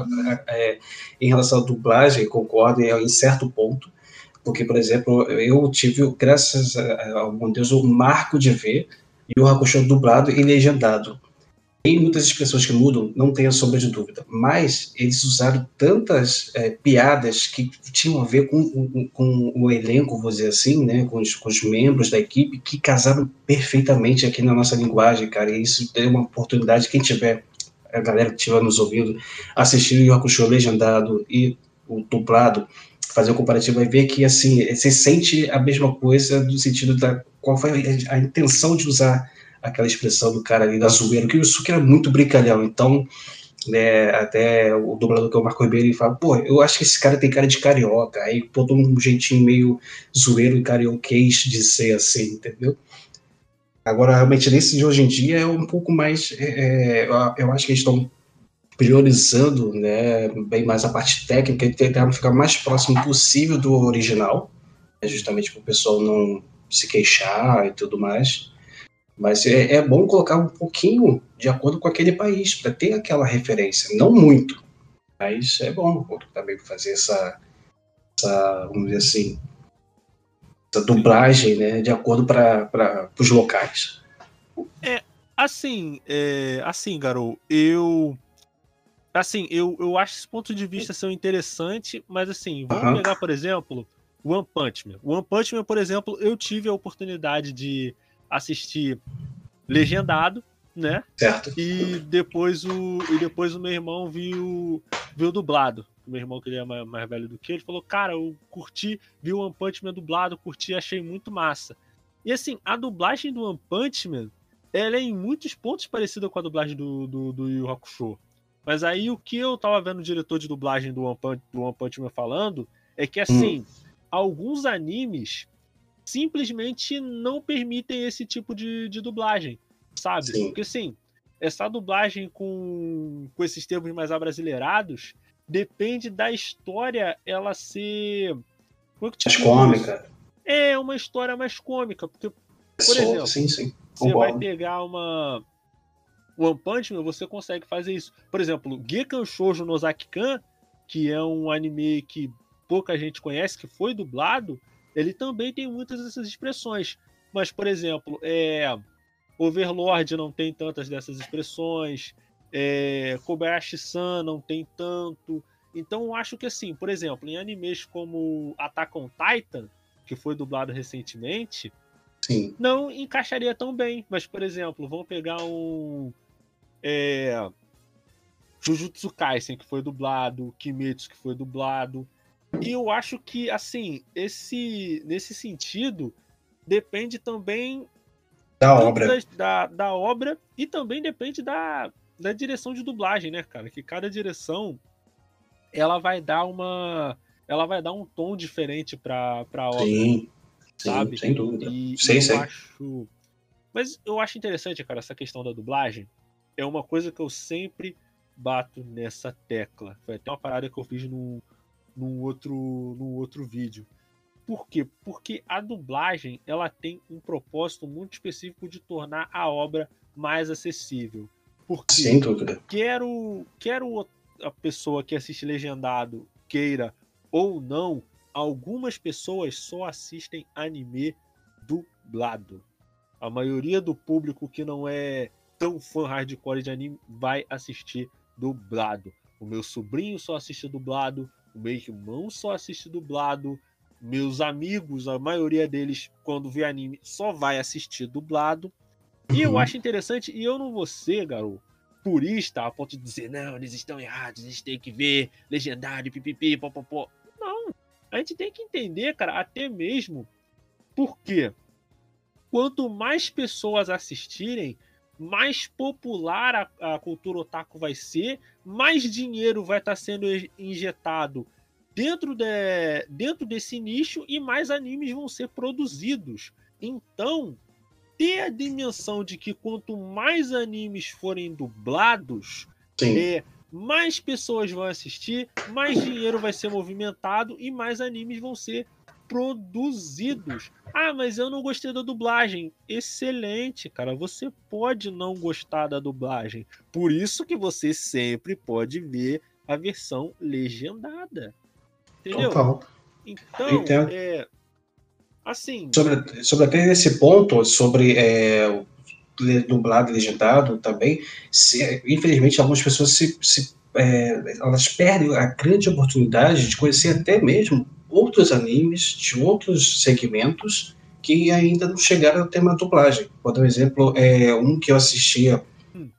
é, em relação à dublagem, concordo em certo ponto, porque, por exemplo, eu tive, graças ao bom Deus, o marco de ver e o Hakusho dublado e legendado. Tem muitas expressões que mudam, não tenha sombra de dúvida, mas eles usaram tantas é, piadas que tinham a ver com, com, com, o elenco, vou dizer assim, né, com os, com os, membros da equipe, que casaram perfeitamente aqui na nossa linguagem, cara, e isso deu uma oportunidade, quem tiver, a galera que estiver nos ouvindo, assistir o Hakusho legendado e o dublado, fazer o comparativo, vai ver que, assim, você sente a mesma coisa no sentido da qual foi a intenção de usar aquela expressão do cara ali da zoeira, que isso que era muito brincalhão. Então, né, até o dublador que é o Marco Ribeiro ele fala, pô, eu acho que esse cara tem cara de carioca, aí botou um jeitinho meio zoeiro e carioquês de ser assim, entendeu? Agora, realmente, nesse de hoje em dia é um pouco mais, é, é eu acho que eles estão priorizando, né, bem mais a parte técnica e tentando ficar mais próximo possível do original, né, justamente para o pessoal não se queixar e tudo mais. Mas é, é bom colocar um pouquinho de acordo com aquele país, para ter aquela referência. Não muito, mas é bom também fazer essa, essa, vamos dizer assim, essa dublagem né, de acordo para os locais. É, assim, é, assim, Garou, eu. Assim, eu, eu acho esse ponto de vista ser interessante, mas assim, vamos uhum. pegar, por exemplo, One Punch Man. One Punch Man, por exemplo, eu tive a oportunidade de assistir legendado, né? Certo. E depois o, e depois o meu irmão viu, viu dublado. O meu irmão, que ele é mais, mais velho do que ele, falou: Cara, eu curti, vi o One Punch Man dublado, curti, achei muito massa. E assim, a dublagem do One Punch Man, ela é em muitos pontos parecida com a dublagem do, do, do Yu Hakusho. Mas aí o que eu tava vendo o diretor de dublagem do One Punch, do One Punch Man falando é que assim, hum. alguns animes simplesmente não permitem esse tipo de, de dublagem, sabe? Sim. Porque assim, essa dublagem com, com esses termos mais abrasileirados depende da história ela ser. É mais cômica. É uma história mais cômica, porque, por exemplo, sim, sim. você vai pegar uma. One Punch Man, você consegue fazer isso. Por exemplo, Gekan Shoujo no Zaki-kan, que é um anime que pouca gente conhece, que foi dublado, ele também tem muitas dessas expressões. Mas, por exemplo, é, Overlord não tem tantas dessas expressões, é, Kobayashi-san não tem tanto. Então, eu acho que, assim, por exemplo, em animes como Attack on Titan, que foi dublado recentemente, Sim. não encaixaria tão bem. Mas, por exemplo, vamos pegar um. É, Jujutsu Kaisen, que foi dublado, Kimetsu, que foi dublado. E eu acho que, assim, esse nesse sentido, depende também da obra. Da, da, da, obra e também depende da, da direção de dublagem, né, cara? Que cada direção ela vai dar uma. Ela vai dar um tom diferente pra, pra obra. Sim, sabe? Sim, sem dúvida. E, sim, eu sim. acho. Mas eu acho interessante, cara, essa questão da dublagem. É uma coisa que eu sempre bato nessa tecla. Foi até uma parada que eu fiz no, num outro, num outro vídeo. Por quê? Porque a dublagem ela tem um propósito muito específico de tornar a obra mais acessível. Porque Sem dúvida. Quero, quero a pessoa que assiste legendado queira ou não, algumas pessoas só assistem anime dublado. A maioria do público que não é tão fã hardcore de anime vai assistir dublado. O meu sobrinho só assiste dublado, o meu irmão só assiste dublado. Meus amigos, a maioria deles, quando vê anime, só vai assistir dublado. E eu uhum. acho interessante, e eu não vou ser, garoto, purista, a ponto de dizer, não, eles estão errados, eles têm que ver legendário, pipipi, popopó. Não. a gente tem que entender, cara, até mesmo porque quanto mais pessoas assistirem, mais popular a, a cultura otaku vai ser, mais dinheiro vai estar tá sendo injetado dentro, de, dentro desse nicho e mais animes vão ser produzidos. Então, ter a dimensão de que quanto mais animes forem dublados, é, mais pessoas vão assistir, mais dinheiro vai ser movimentado e mais animes vão ser produzidos. Ah, mas eu não gostei da dublagem. Excelente, cara. Você pode não gostar da dublagem. Por isso que você sempre pode ver a versão legendada. Entendeu? Total. Então, é, assim. Sobre, sobre até esse ponto, sobre é, dublado e legendado também, se, infelizmente algumas pessoas se, se é, elas perdem a grande oportunidade de conhecer até mesmo outros animes de outros segmentos que ainda não chegaram a ter uma dublagem. Vou dar um exemplo, é, um que eu assistia,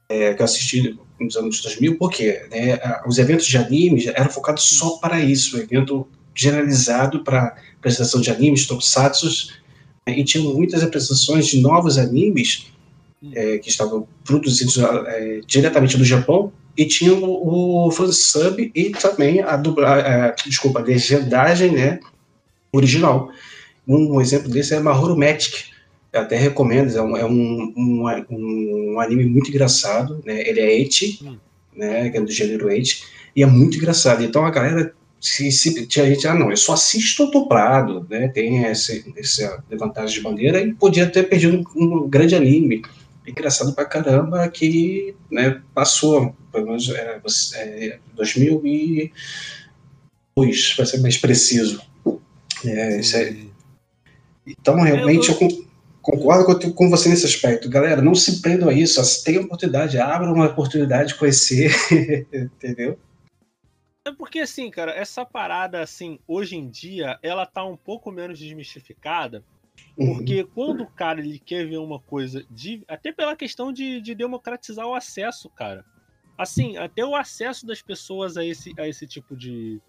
é, que eu assisti nos anos 2000, porque né, os eventos de animes eram focados só para isso, um evento generalizado para apresentação de animes, tokusatsu, né, e tinha muitas apresentações de novos animes é, que estavam produzidos é, diretamente do Japão, e tinha o, o fansub e também a dublagem, é, desculpa, a legendagem, né, original. Um, um, exemplo desse é Mahoro Magic, eu até recomendo, é um, é um, um, um anime muito engraçado, né, ele é eti, hum. né, é do gênero eti, e é muito engraçado, então a galera se, se tinha gente, ah, não, eu só assisto dublado, né? Tem esse, essa levantagem de bandeira e podia ter perdido um, um grande anime engraçado pra caramba que né, passou, pelo menos é, é, 2002, para ser mais preciso. É, então, realmente, eu, eu concordo com, você nesse aspecto. Galera, não se prendam a isso, tem oportunidade, abra uma oportunidade de conhecer, entendeu? É porque, assim, cara, essa parada, assim, hoje em dia, ela tá um pouco menos desmistificada, porque uhum. quando o cara ele quer ver uma coisa, de, até pela questão de, de democratizar o acesso, cara. Assim, até o acesso das pessoas a esse, a esse tipo de,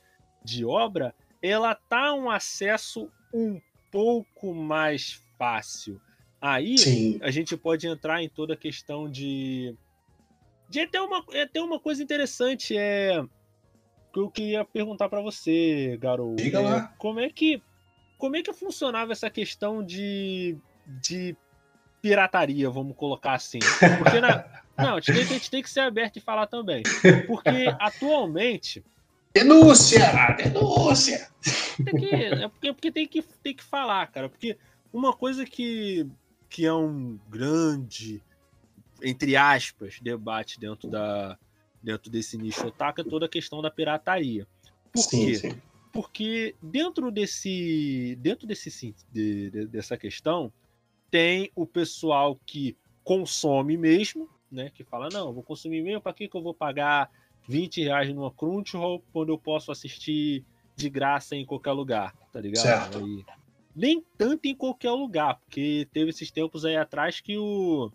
de obra, ela tá um acesso um pouco mais fácil. Aí Sim. a gente pode entrar em toda a questão de. De até uma, até uma coisa interessante é que eu queria perguntar para você, garoto. Diga lá. É, como é que como é que funcionava essa questão de, de pirataria, vamos colocar assim? Porque na, não, a gente, tem, que ser aberto e falar também. Porque atualmente. Denúncia! Denúncia! Tem que, é porque, porque tem, que, tem que falar, cara. Porque uma coisa que, que é um grande, entre aspas, debate dentro, da, dentro desse nicho otaku é toda a questão da pirataria. Por sim, quê? Sim porque dentro desse dentro desse de, de, dessa questão tem o pessoal que consome mesmo, né? Que fala não, vou consumir mesmo, para que que eu vou pagar 20 reais numa Crunchyroll quando eu posso assistir de graça em qualquer lugar, tá ligado? Certo. Aí, nem tanto em qualquer lugar, porque teve esses tempos aí atrás que o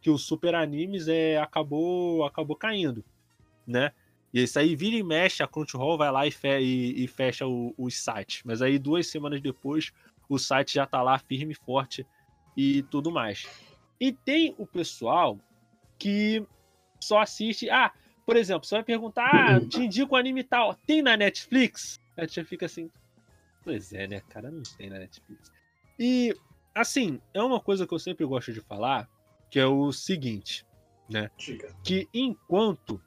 que o Super Animes é acabou acabou caindo, né? E isso aí vira e mexe, a Crunchyroll vai lá e, fe e, e fecha o, os sites. Mas aí duas semanas depois, o site já tá lá firme e forte e tudo mais. E tem o pessoal que só assiste. Ah, por exemplo, você vai perguntar: ah, te indico o anime tal. Tem na Netflix? A gente fica assim. Pois é, né, cara? Não tem na Netflix. E, assim, é uma coisa que eu sempre gosto de falar, que é o seguinte, né? Que enquanto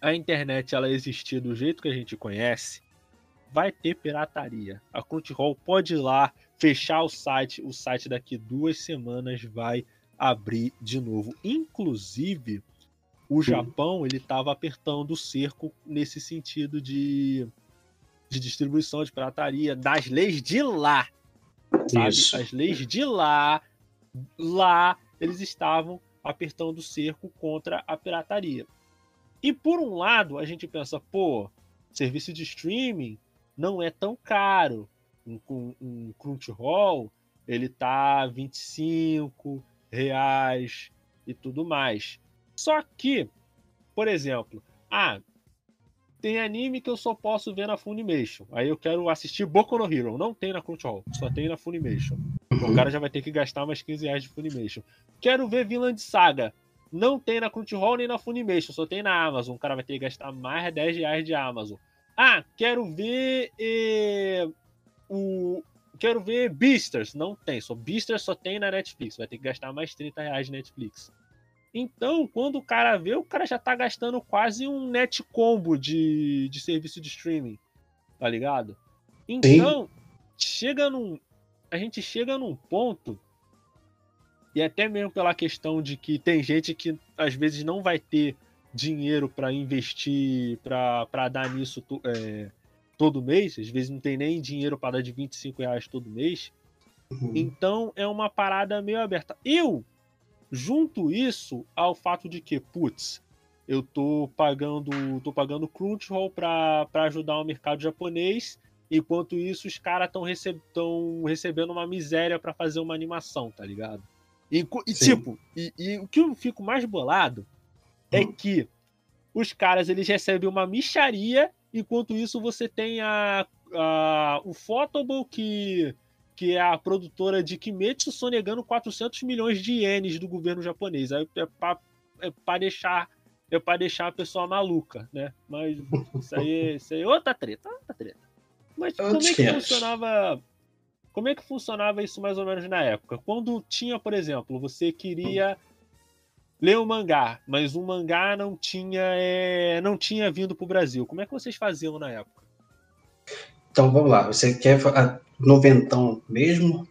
a internet ela existir do jeito que a gente conhece, vai ter pirataria. A Crunchyroll pode ir lá, fechar o site, o site daqui duas semanas vai abrir de novo. Inclusive, o Japão ele estava apertando o cerco nesse sentido de, de distribuição de pirataria das leis de lá. Sabe? Isso. As leis de lá, lá eles estavam apertando o cerco contra a pirataria. E por um lado, a gente pensa, pô, serviço de streaming não é tão caro. Um, um, Crunchyroll, ele tá 25 reais e tudo mais. Só que, por exemplo, ah, tem anime que eu só posso ver na Funimation. Aí eu quero assistir Boku no Hero. Não tem na Crunchyroll, só tem na Funimation. O cara já vai ter que gastar mais 15 reais de Funimation. Quero ver Vinland Saga. Não tem na Crunchyroll nem na Funimation, só tem na Amazon. O cara vai ter que gastar mais 10 reais de Amazon. Ah, quero ver eh, o. Quero ver Beasters. Não tem. Só Beasters só tem na Netflix. Vai ter que gastar mais 30 reais de Netflix. Então, quando o cara vê, o cara já tá gastando quase um net combo de, de serviço de streaming. Tá ligado? Então, Sim. chega num. A gente chega num ponto. E até mesmo pela questão de que tem gente que às vezes não vai ter dinheiro para investir, para dar nisso é, todo mês, às vezes não tem nem dinheiro para dar de 25 reais todo mês. Uhum. Então é uma parada meio aberta. Eu junto isso ao fato de que, putz, eu tô pagando, tô pagando Crunchyroll para ajudar o mercado japonês, enquanto isso os caras estão receb recebendo uma miséria para fazer uma animação, tá ligado? E, e tipo, e, e, o que eu fico mais bolado é hum. que os caras eles recebem uma micharia, enquanto isso você tem a, a o Photable que que é a produtora de Kimetsu sonegando 400 milhões de ienes do governo japonês. Aí é para é pra deixar é para deixar a pessoa maluca, né? Mas isso aí, isso aí outra treta, outra treta. Mas como é que funcionava como é que funcionava isso mais ou menos na época? Quando tinha, por exemplo, você queria ler um mangá, mas o mangá não tinha é, não tinha vindo para o Brasil. Como é que vocês faziam na época? Então vamos lá, você quer noventão mesmo,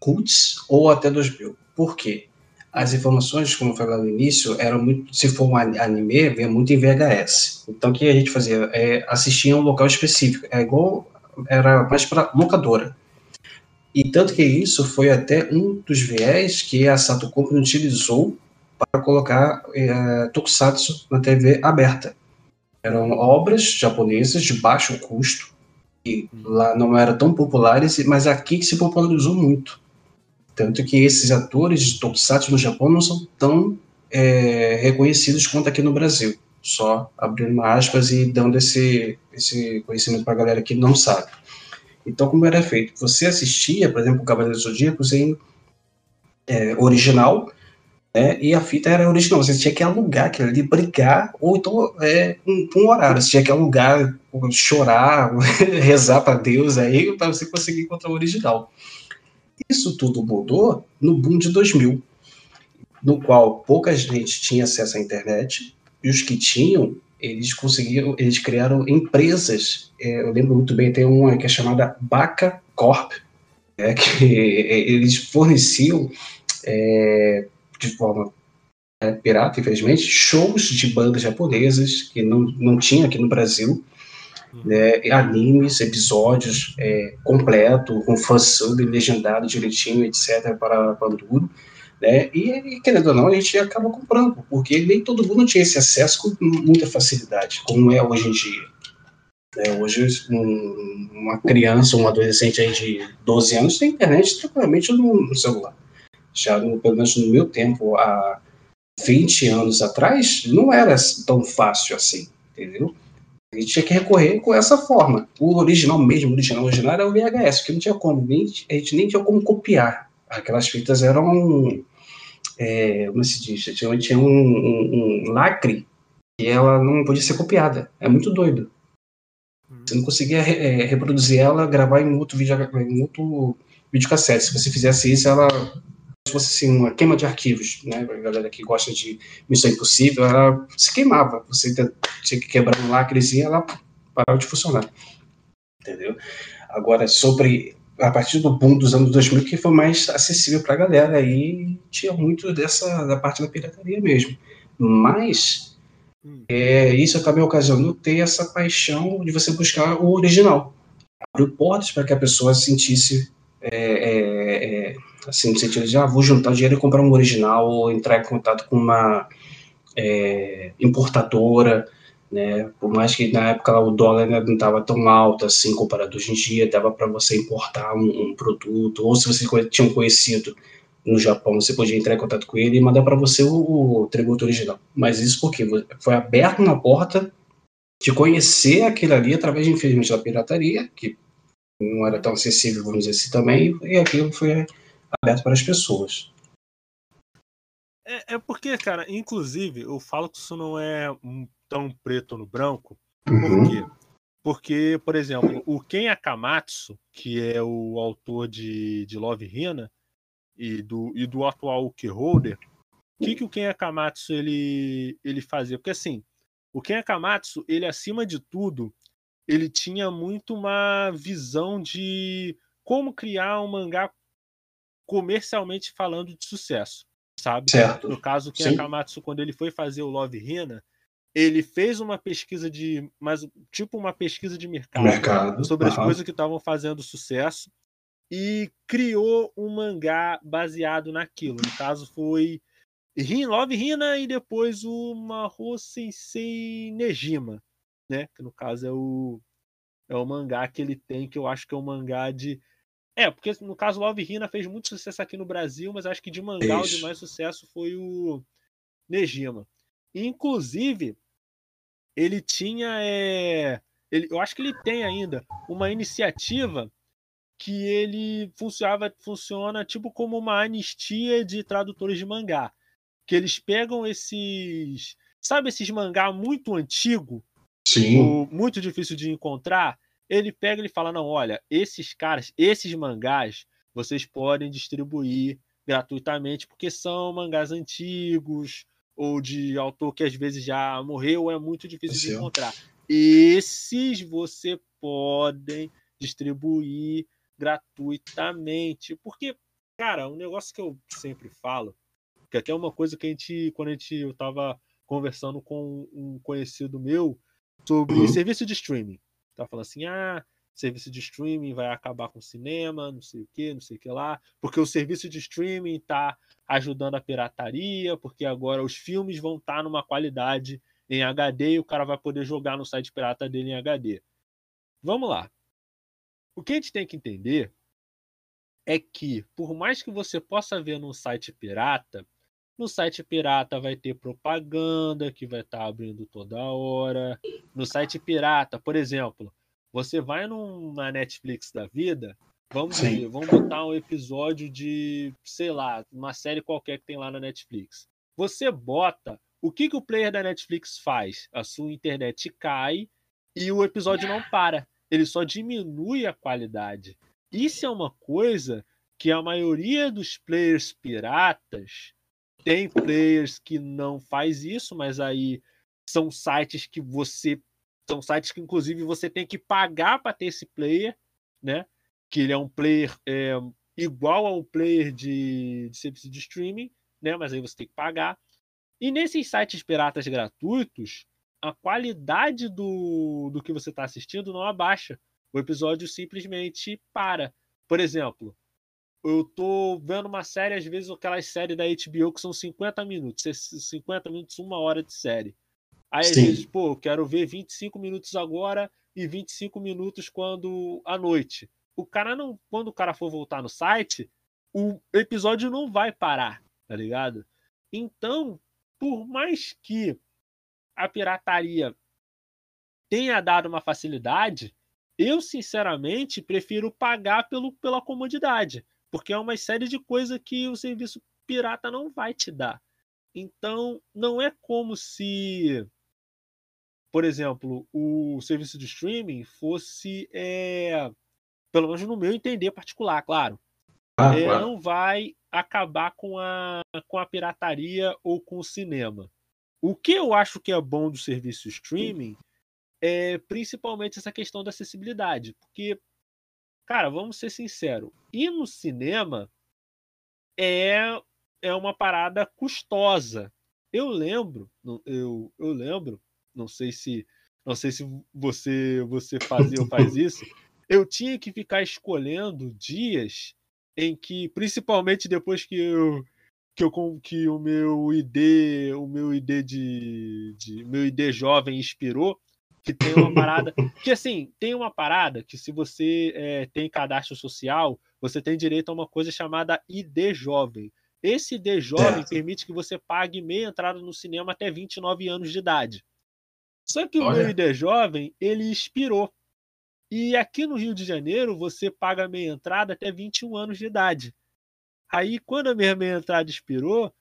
cults ou até 2000. Por quê? As informações, como eu falei no início, eram muito. Se for um anime, vinha muito em VHS. Então o que a gente fazia? É, assistia a um local específico. É igual. Era mais para locadora. E tanto que isso foi até um dos viés que a Sato Company utilizou para colocar é, Tokusatsu na TV aberta. Eram obras japonesas de baixo custo, que lá não eram tão populares, mas aqui se popularizou muito. Tanto que esses atores de Tokusatsu no Japão não são tão é, reconhecidos quanto aqui no Brasil. Só abrindo aspas e dando esse, esse conhecimento para a galera que não sabe. Então, como era feito? Você assistia, por exemplo, o Cavaleiro Zodíacos em é, original, né? E a fita era original, você tinha que alugar aquilo ali, brigar, ou então é, um, um horário, você tinha que alugar, chorar, rezar para Deus aí, para você conseguir encontrar o original. Isso tudo mudou no boom de 2000, no qual pouca gente tinha acesso à internet, e os que tinham, eles conseguiram, eles criaram empresas. É, eu lembro muito bem, tem uma que é chamada Baca Corp, é, que eles forneciam é, de forma é, pirata, infelizmente, shows de bandas japonesas que não, não tinha aqui no Brasil, uhum. né, animes, episódios é, completo, com fansub legendado direitinho, etc., para Panduro. Né, e, querendo ou não, a gente acaba comprando, porque nem todo mundo tinha esse acesso com muita facilidade, como é hoje em dia. É, hoje, um, uma criança, um adolescente aí de 12 anos tem internet tranquilamente no, no celular já no, pelo menos no meu tempo, há 20 anos atrás, não era tão fácil assim, entendeu? A gente tinha que recorrer com essa forma. O original mesmo, o original, original era o VHS, que não tinha como, nem, a gente nem tinha como copiar. Aquelas fitas eram, é, como se diz, tinha, tinha um, um, um lacre e ela não podia ser copiada. É muito doido. Você não conseguia é, reproduzir ela, gravar em outro vídeo, em outro videocassete. Se você fizesse isso, ela se fosse assim, uma queima de arquivos, né? A galera que gosta de Missão Impossível, ela se queimava. Você tinha que quebrar um lacrezinho, ela parava de funcionar. Entendeu? Agora, sobre a partir do boom dos anos 2000 que foi mais acessível para a galera aí tinha muito dessa da parte da pirataria mesmo. Mas hum. é, isso acaba ocasionando ter essa paixão de você buscar o original. Abriu portas para que a pessoa sentisse é, é, é assim, no sentido de, ah, vou juntar dinheiro e comprar um original, ou entrar em contato com uma é, importadora, né, por mais que na época o dólar não estava tão alto assim, comparado hoje em dia, dava para você importar um, um, produto, ou se você tinha um conhecido no Japão, você podia entrar em contato com ele e mandar para você o, o, tributo original. Mas isso porque foi aberto na porta de conhecer aquilo ali através, infelizmente, da pirataria, que não era tão acessível, vamos dizer assim, também, e aquilo foi aberto para as pessoas. É, é porque, cara, inclusive, eu falo que isso não é tão preto no branco, Uhum. por quê? Porque, por exemplo, o Ken Akamatsu, que é o autor de, de Love Hina e do, e do atual Keyholder, o que, que o Ken Akamatsu ele, ele fazia? Porque assim, o Ken Akamatsu, ele acima de tudo, ele tinha muito uma visão de como criar um mangá comercialmente falando de sucesso, sabe? Certo. No caso, o Ken Sim. Akamatsu, quando ele foi fazer o Love Hina, ele fez uma pesquisa de. Mas, tipo uma pesquisa de mercado, Mercado. sobre as coisas que estavam fazendo sucesso e criou um mangá baseado naquilo. No caso, foi Rin- Love Hina e depois o Mahou Sensei Nejima, né? Que no caso é o, é o mangá que ele tem, que eu acho que é um mangá de. É, porque no caso Love Hina fez muito sucesso aqui no Brasil, mas acho que de mangá o de Isso. mais sucesso foi o Nejima. Inclusive, ele tinha. é, ele, eu acho que ele tem ainda uma iniciativa que ele funcionava, funciona tipo como uma anistia de tradutores de mangá. Que eles pegam esses. Sabe esses mangá muito antigo, Sim. muito difícil de encontrar? Ele pega e fala: não, olha, esses caras, esses mangás, vocês podem distribuir gratuitamente, porque são mangás antigos, ou de autor que às vezes já morreu, é muito difícil de Sim. encontrar. Esses você podem distribuir gratuitamente. Porque, cara, um negócio que eu sempre falo, que até é uma coisa que a gente, quando a gente, eu tava conversando com um conhecido meu sobre Uhum. serviço de streaming. Tava falando assim, ah, serviço de streaming vai acabar com o cinema, não sei o que, não sei o que lá, porque o serviço de streaming tá ajudando a pirataria, porque agora os filmes vão estar numa qualidade em HD e o cara vai poder jogar no site pirata dele em HD. Vamos lá. O que a gente tem que entender é que, por mais que você possa ver num site pirata, no site pirata vai ter propaganda que vai estar abrindo toda hora. No site pirata, por exemplo, você vai num- na Netflix da vida, vamos Sim. dizer, vamos botar um episódio de, sei lá, uma série qualquer que tem lá na Netflix. Você bota, o que, que o player da Netflix faz? A sua internet cai e o episódio não para. Ele só diminui a qualidade. Isso é uma coisa que a maioria dos players piratas tem players que não faz isso, mas aí são sites que você são sites que inclusive você tem que pagar para ter esse player, né? Que ele é um player é, igual ao player de, de serviço de streaming, né? Mas aí você tem que pagar. E nesses sites piratas gratuitos, a qualidade do, do que você está assistindo não abaixa. O episódio simplesmente para. Por exemplo, eu tô vendo uma série, às vezes aquelas séries da HBO que são 50 minutos, 50 minutos, uma hora de série. Aí às Sim. vezes, pô, eu quero ver 25 minutos agora e 25 minutos quando à noite. O cara não, quando o cara for voltar no site, o episódio não vai parar, tá ligado? Então, por mais que a pirataria tenha dado uma facilidade, eu sinceramente prefiro pagar pelo, pela comodidade, porque é uma série de coisas que o serviço pirata não vai te dar. Então, não é como se, por exemplo, o serviço de streaming fosse, é, pelo menos no meu entender particular, claro, Ah, é, claro. não vai acabar com a, com a pirataria ou com o cinema. O que eu acho que é bom do serviço streaming é principalmente essa questão da acessibilidade. Porque, cara, vamos ser sinceros, ir no cinema é, é uma parada custosa. Eu lembro, eu, eu lembro, não sei se não sei se você você fazia ou faz isso, eu tinha que ficar escolhendo dias em que, principalmente depois que eu que, eu, que o meu ID, o meu ID de, de meu ID jovem expirou, que tem uma parada, que assim, tem uma parada que se você é, tem cadastro social, você tem direito a uma coisa chamada ID jovem. Esse ID jovem Certo. permite que você pague meia entrada no cinema até 29 anos de idade. Só que o Olha. meu ID jovem, ele expirou. E aqui no Rio de Janeiro, você paga meia entrada até 21 anos de idade. Aí, quando a minha meia entrada expirou,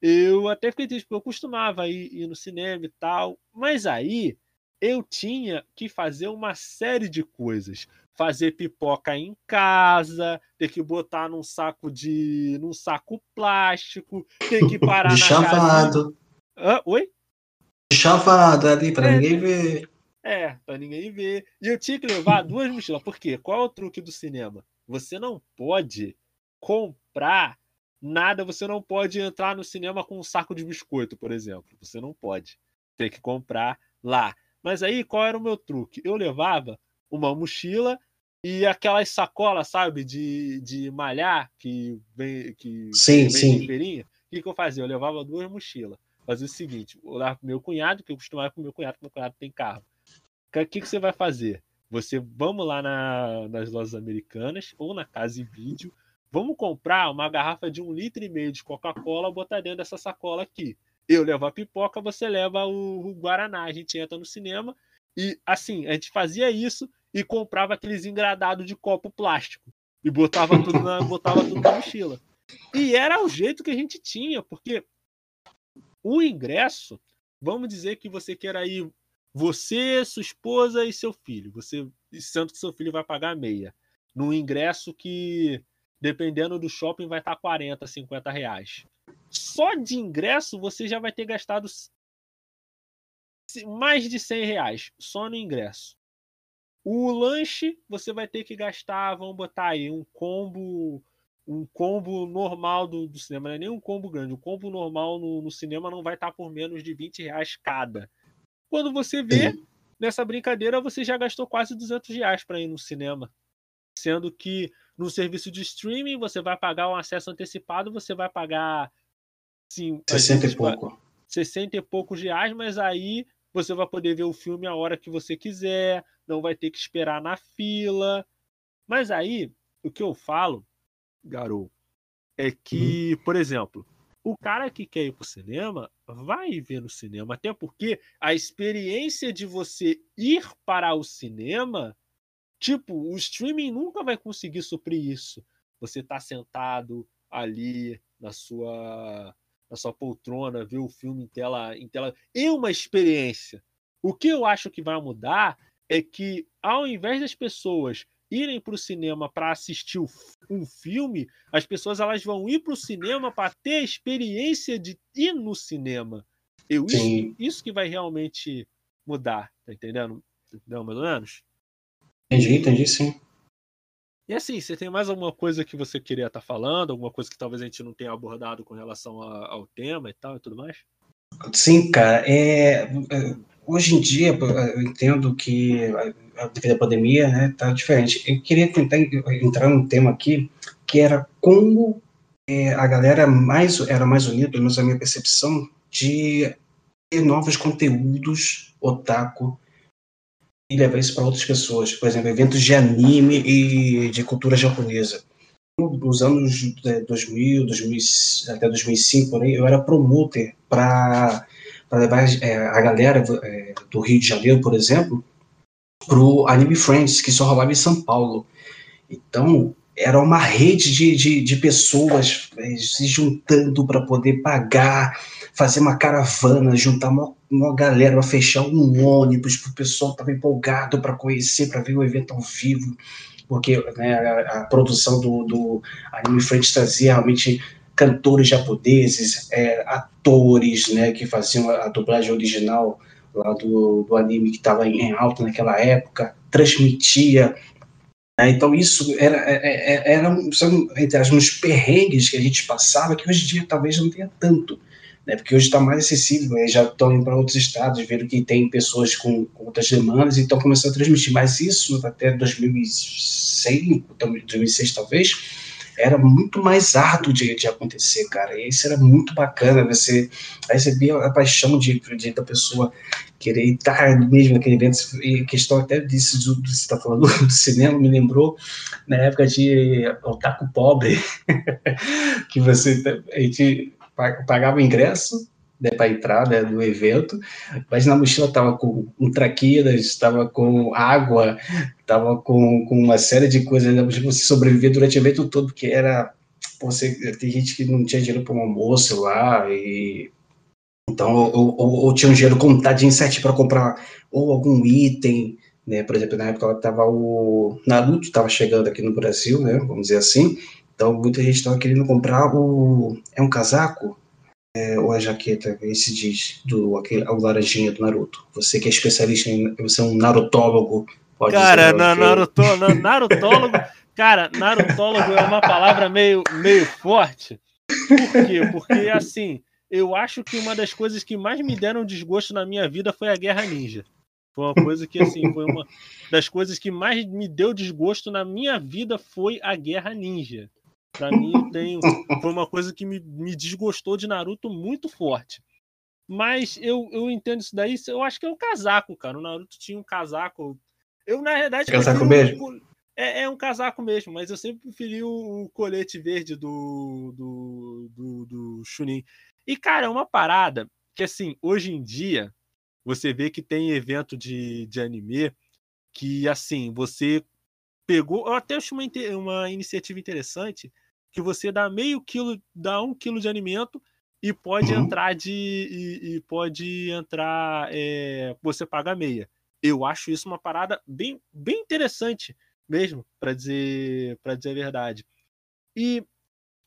eu até fiquei triste, porque eu costumava ir, ir no cinema e tal. Mas aí, eu tinha que fazer uma série de coisas. Fazer pipoca em casa, ter que botar num saco de. num saco plástico, ter que parar De na. Hã? Oi? De chavado ali, pra É, ninguém ver. É, pra ninguém ver. E eu tinha que levar duas mochilas. Por quê? Qual é o truque do cinema? Você não pode comprar nada, você não pode entrar no cinema com um saco de biscoito, por exemplo. Você não pode. Tem que comprar lá. Mas aí, qual era o meu truque? Eu levava uma mochila e aquelas sacolas, sabe, de, de malhar que vem, que Sim, vem sim. de feirinha. O que, que eu fazia? Eu levava duas mochilas. Fazia o seguinte, eu levava pro meu cunhado, que eu costumava com meu cunhado, porque meu cunhado tem carro. O que, que você vai fazer? Você vamos lá na- nas lojas americanas ou na casa e vídeo, vamos comprar uma garrafa de um litro e meio de Coca-Cola, botar dentro dessa sacola aqui. Eu levo a pipoca, você leva o, o Guaraná. A gente entra no cinema e assim, a gente fazia isso e comprava aqueles engradados de copo plástico e botava tudo na, botava tudo na mochila. E era o jeito que a gente tinha, porque o ingresso, vamos dizer que você queira ir você, sua esposa e seu filho. Você, sendo que seu filho vai pagar meia. Num ingresso que, dependendo do shopping, vai estar 40, 50 reais. Só de ingresso você já vai ter gastado mais de 100 reais. Só no ingresso. O lanche, você vai ter que gastar, vamos botar aí, um combo. Um combo normal do, do cinema, não é nem um combo grande. O combo normal no, no cinema não vai estar por menos de 20 reais cada. Quando você vê, Sim. nessa brincadeira, você já gastou quase 200 reais para ir no cinema. Sendo que no serviço de streaming, você vai pagar um acesso antecipado, você vai pagar sim, às 60 vezes, e pouco. 60 e poucos reais, mas aí você vai poder ver o filme a hora que você quiser, não vai ter que esperar na fila. Mas aí, o que eu falo, Garou, é que, por exemplo, o cara que quer ir pro cinema vai ver no cinema, até porque a experiência de você ir para o cinema, tipo, o streaming nunca vai conseguir suprir isso. Você tá sentado ali na sua na sua poltrona, ver o filme em tela em tela, é uma experiência. O que eu acho que vai mudar é que ao invés das pessoas irem para o cinema para assistir um filme, as pessoas elas vão ir para o cinema para ter a experiência de ir no cinema. Eu, isso, isso que vai realmente mudar, tá entendendo? Entendeu, mais ou menos? Entendi, entendi sim. E assim, você tem mais alguma coisa que você queria estar falando? Alguma coisa que talvez a gente não tenha abordado com relação a- ao tema e tal e tudo mais? Sim, cara. É, é, hoje em dia, eu entendo que devido à pandemia, né, tá diferente. Eu queria tentar en- entrar num tema aqui que era como é, a galera mais era mais unida, pelo menos a minha percepção, de ter novos conteúdos otaku e levar isso para outras pessoas. Por exemplo, eventos de anime e de cultura japonesa. Nos anos é, 2000, 2000, até 2005, por aí, eu era promoter para levar é, a galera é, do Rio de Janeiro, por exemplo, pro Anime Friends, que só rolava em São Paulo. Então, era uma rede de, de, de pessoas é, se juntando para poder pagar, fazer uma caravana, juntar uma, uma galera, fechar um ônibus para o pessoal estar empolgado para conhecer, para ver o evento ao vivo, porque né, a, a, produção do, do Anime Friends trazia realmente cantores japoneses, é, atores né, que faziam a, a dublagem original lá do, do anime que estava em alta naquela época, transmitia né? Então, isso era, era, era são, entre as, uns perrengues que a gente passava que hoje em dia talvez não tenha tanto, né? porque hoje está mais acessível, né? já estão indo para outros estados, vendo que tem pessoas com, com outras demandas e estão começando a transmitir. Mas isso, até 2006, 2006 talvez, era muito mais árduo de, de acontecer, cara. E isso era muito bacana, você receber a paixão de, de, da pessoa querer estar mesmo naquele evento. E questão até disso, do, você está falando do cinema, me lembrou na época de Otaku Pobre, que você a gente pagava ingresso, né, para entrar né, no evento, mas na mochila tava com um traquinas, estava com água, estava com, com uma série de coisas, né, você sobreviver durante o evento todo, porque era você, tem gente que não tinha dinheiro para um almoço lá, e então, ou, ou, ou tinha um dinheiro contadinho certo para comprar ou algum item, né? Por exemplo, na época tava o Naruto estava chegando aqui no Brasil, né? Vamos dizer assim. Então, muita gente estava querendo comprar o é um casaco é, ou a jaqueta, esse diz do aquele o laranjinha do Naruto. Você que é especialista em você é um narutólogo, pode Cara, dizer, na, Naruto, na, narutólogo, cara, narutólogo é uma palavra meio meio forte. Por quê? Porque assim, eu acho que uma das coisas que mais me deram desgosto na minha vida foi a Guerra Ninja. Foi uma coisa que, assim, foi uma das coisas que mais me deu desgosto na minha vida foi a Guerra Ninja. Pra mim, tem, foi uma coisa que me, me desgostou de Naruto muito forte. Mas eu, eu entendo isso daí, eu acho que é um casaco, cara. O Naruto tinha um casaco. Eu, na verdade. Casaco mesmo? É, é, um casaco mesmo, mas eu sempre preferi o, o colete verde do, do, do, do Chunin. E, cara, é uma parada que, assim, hoje em dia, você vê que tem evento de, de anime que, assim, você pegou. Eu até acho uma, uma iniciativa interessante que você dá meio quilo, dá um quilo de alimento e pode uhum. entrar de. E, e pode entrar. É, você paga meia. Eu acho isso uma parada bem, bem interessante mesmo, para dizer, para dizer a verdade. E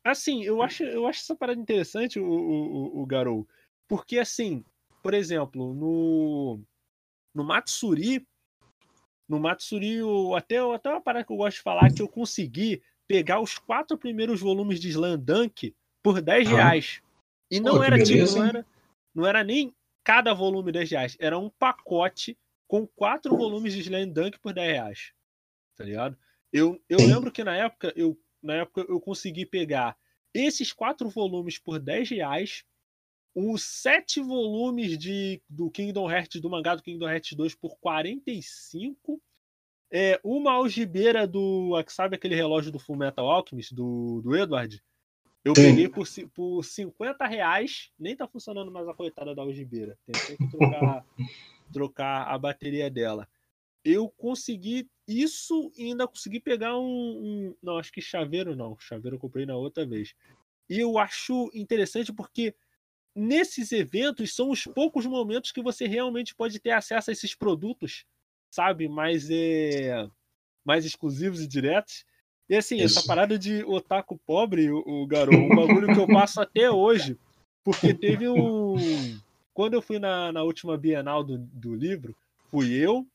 Assim, eu acho, eu acho essa parada interessante, o, o, o Garou. Porque, assim, por exemplo, no, no Matsuri, no Matsuri, até, até uma parada que eu gosto de falar que eu consegui pegar os quatro primeiros volumes de Slam Dunk por 10 reais. E não Pô, era tipo, beleza, tipo, não era, não era nem cada volume 10 reais, era um pacote com quatro volumes de Slam Dunk por 10 reais. Tá ligado? Eu, eu lembro que na época eu na época eu consegui pegar esses quatro volumes por 10 reais, os sete volumes de, do Kingdom Hearts, do mangá do Kingdom Hearts 2 por 45, é, uma algibeira do. Sabe aquele relógio do Full Metal Alchemist, do, do Edward? Eu Sim. peguei por, por 50 reais, nem tá funcionando mais a coitada da algibeira. Tem que trocar, trocar a bateria dela. Eu consegui isso e ainda consegui pegar um, um, Não, acho que chaveiro não. Chaveiro eu comprei na outra vez. E eu acho interessante porque nesses eventos são os poucos momentos que você realmente pode ter acesso a esses produtos, sabe? Mais, é, mais exclusivos e diretos. E assim, Isso. essa parada de otaku pobre, o, o garoto, um bagulho que eu passo até hoje. Porque teve um. Quando eu fui na, na última Bienal do, do livro, fui eu,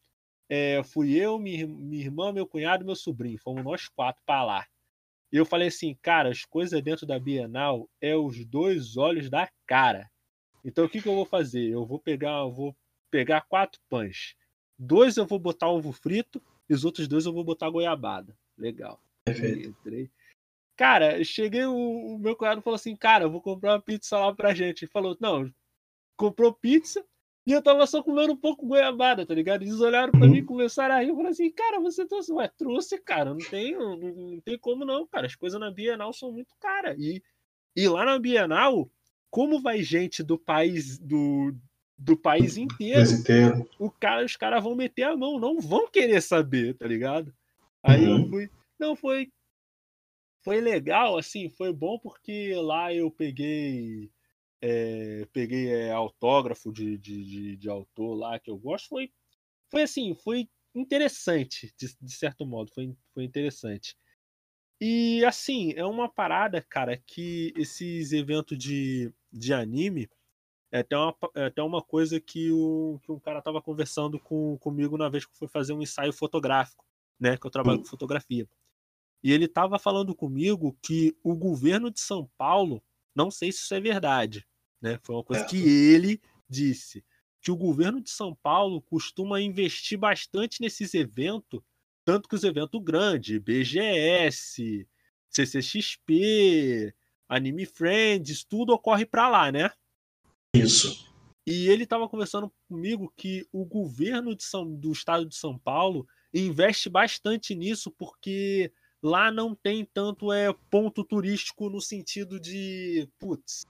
é, fui eu, minha, minha irmã, meu cunhado e meu sobrinho. Fomos nós quatro para lá. E eu falei assim, cara, as coisas dentro da Bienal é os dois olhos da cara. Então o que, que eu vou fazer? Eu vou pegar, eu vou pegar quatro pães. Dois eu vou botar ovo frito e os outros dois eu vou botar goiabada. Legal. Perfeito. Entrei. Cara, cheguei, o, o, meu cunhado falou assim, cara, eu vou comprar uma pizza lá pra gente. Ele falou, não, comprou pizza, e eu tava só comendo um pouco goiabada, tá ligado? Eles olharam pra mim e começaram a rir. Eu falei assim, cara, você trouxe. Ué, trouxe, cara. Não tem, não, não tem como não, cara. As coisas na Bienal são muito caras. E, e lá na Bienal, como vai gente do país do, do país inteiro, inteiro. O cara, os caras vão meter a mão, não vão querer saber, tá ligado? Aí uhum. eu fui. Não, foi. Foi legal, assim, foi bom porque lá eu peguei é, peguei é, autógrafo de, de, de, de, autor lá que eu gosto, foi, foi assim, foi interessante, de, de, certo modo, foi, foi interessante. E assim, é uma parada, cara, que esses eventos de, de anime é até uma, é até uma coisa que, o, que um cara tava conversando com, comigo na vez que foi fazer um ensaio fotográfico, né? Que eu trabalho com fotografia. E ele tava falando comigo que o governo de São Paulo, não sei se isso é verdade, né? Foi uma coisa é. que ele disse. Que o governo de São Paulo costuma investir bastante nesses eventos, tanto que os eventos grandes, BGS, CCXP, Anime Friends, tudo ocorre para lá, né? Isso. E ele estava conversando comigo que o governo São, do estado de São Paulo investe bastante nisso porque lá não tem tanto é ponto turístico no sentido de, putz,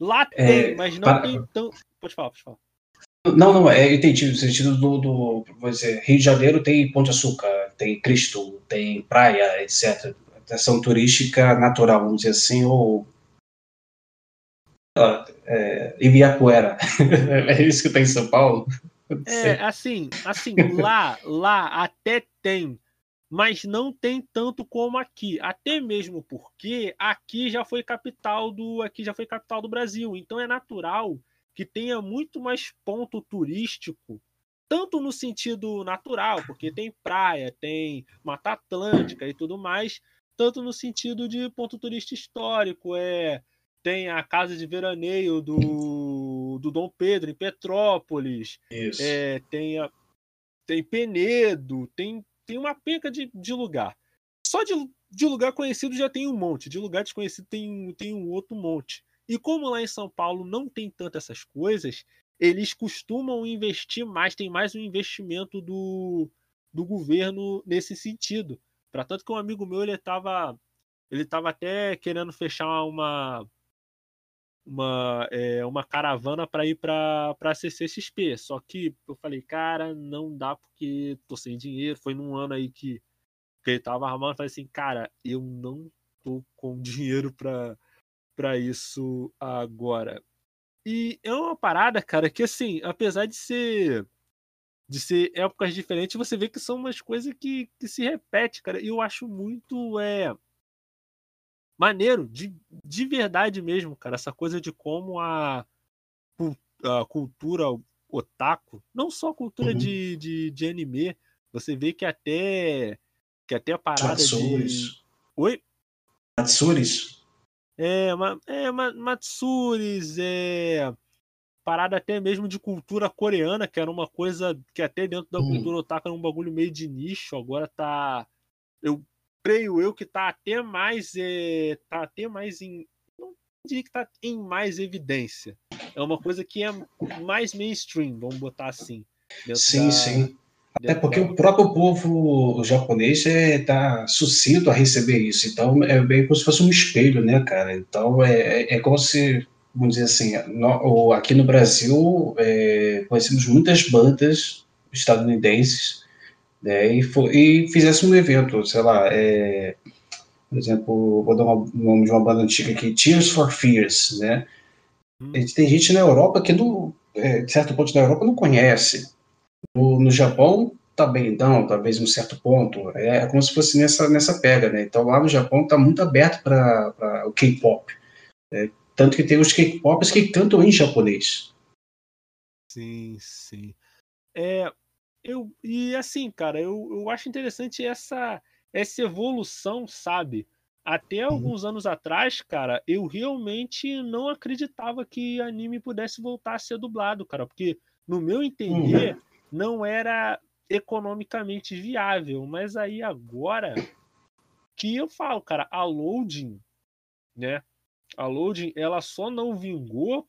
Lá é, tem, mas não para... tem tão. Pode falar, pode falar. Não, não, é, eu entendi no sentido do, do vou dizer, Rio de Janeiro tem de Açúcar, tem Cristo, tem praia, etc. Atração turística natural, vamos dizer assim, ou é, Ibiapuera. é isso que tem em São Paulo? É, assim, assim, lá, lá até tem, mas não tem tanto como aqui. Até mesmo porque aqui já foi capital do, aqui já foi capital do Brasil. Então é natural que tenha muito mais ponto turístico, tanto no sentido natural, porque tem praia, tem Mata Atlântica e tudo mais, tanto no sentido de ponto turístico histórico, é tem a casa de veraneio do, do Dom Pedro em Petrópolis, é, tem, a, tem Penedo, tem, tem uma penca de, de lugar. Só de, de lugar conhecido já tem um monte, de lugar desconhecido tem, tem um outro monte. E como lá em São Paulo não tem tanto essas coisas, eles costumam investir mais, tem mais um investimento do, do governo nesse sentido. Para tanto que um amigo meu ele estava ele tava até querendo fechar uma uma, é, uma caravana para ir para a CCXP. Só que eu falei, cara, não dá porque tô sem dinheiro. Foi num ano aí que, que ele tava armando. Eu falei assim, cara, eu não tô com dinheiro para isso agora. E é uma parada, cara, que assim, apesar de ser de ser épocas diferentes, você vê que são umas coisas que, que se repetem, cara. E eu acho muito é maneiro, de, de verdade mesmo, cara. Essa coisa de como a, a cultura otaku, não só a cultura uhum. de, de, de, anime, você vê que até que até a parada Matsuris. de... Oi? Matsuris? É, é Matsuris, é parada até mesmo de cultura coreana, que era uma coisa que até dentro da uhum. cultura otaku era um bagulho meio de nicho, agora tá eu creio eu que está até mais é, tá até mais em não diria que está em mais evidência. É uma coisa que é mais mainstream vamos botar assim sim da, sim. Até porque da... o próprio povo japonês está é, sucinto a receber isso. Então é bem como se fosse um espelho né cara? Então é, é, é como se vamos dizer assim no, aqui no Brasil é, conhecemos muitas bandas estadunidenses né, e, for, e fizesse um evento, sei lá, é, por exemplo, vou dar o nome de uma banda antiga aqui, Tears for Fears, né? Hum. Tem gente na Europa que, no, é, de certo ponto na Europa, não conhece. No, no Japão, também não, talvez um certo ponto. É, é, como se fosse nessa, nessa pega, né? Então lá no Japão está muito aberto para o K-pop. Né? Tanto que tem os K-pops que cantam em japonês. Sim, sim. É, eu, e assim, cara, eu, eu acho interessante essa, essa evolução, sabe? Até uhum. alguns anos atrás, cara, eu realmente não acreditava que anime pudesse voltar a ser dublado, cara, porque no meu entender uhum. não era economicamente viável, mas aí agora que eu falo, cara, a loading, né? A loading, ela só não vingou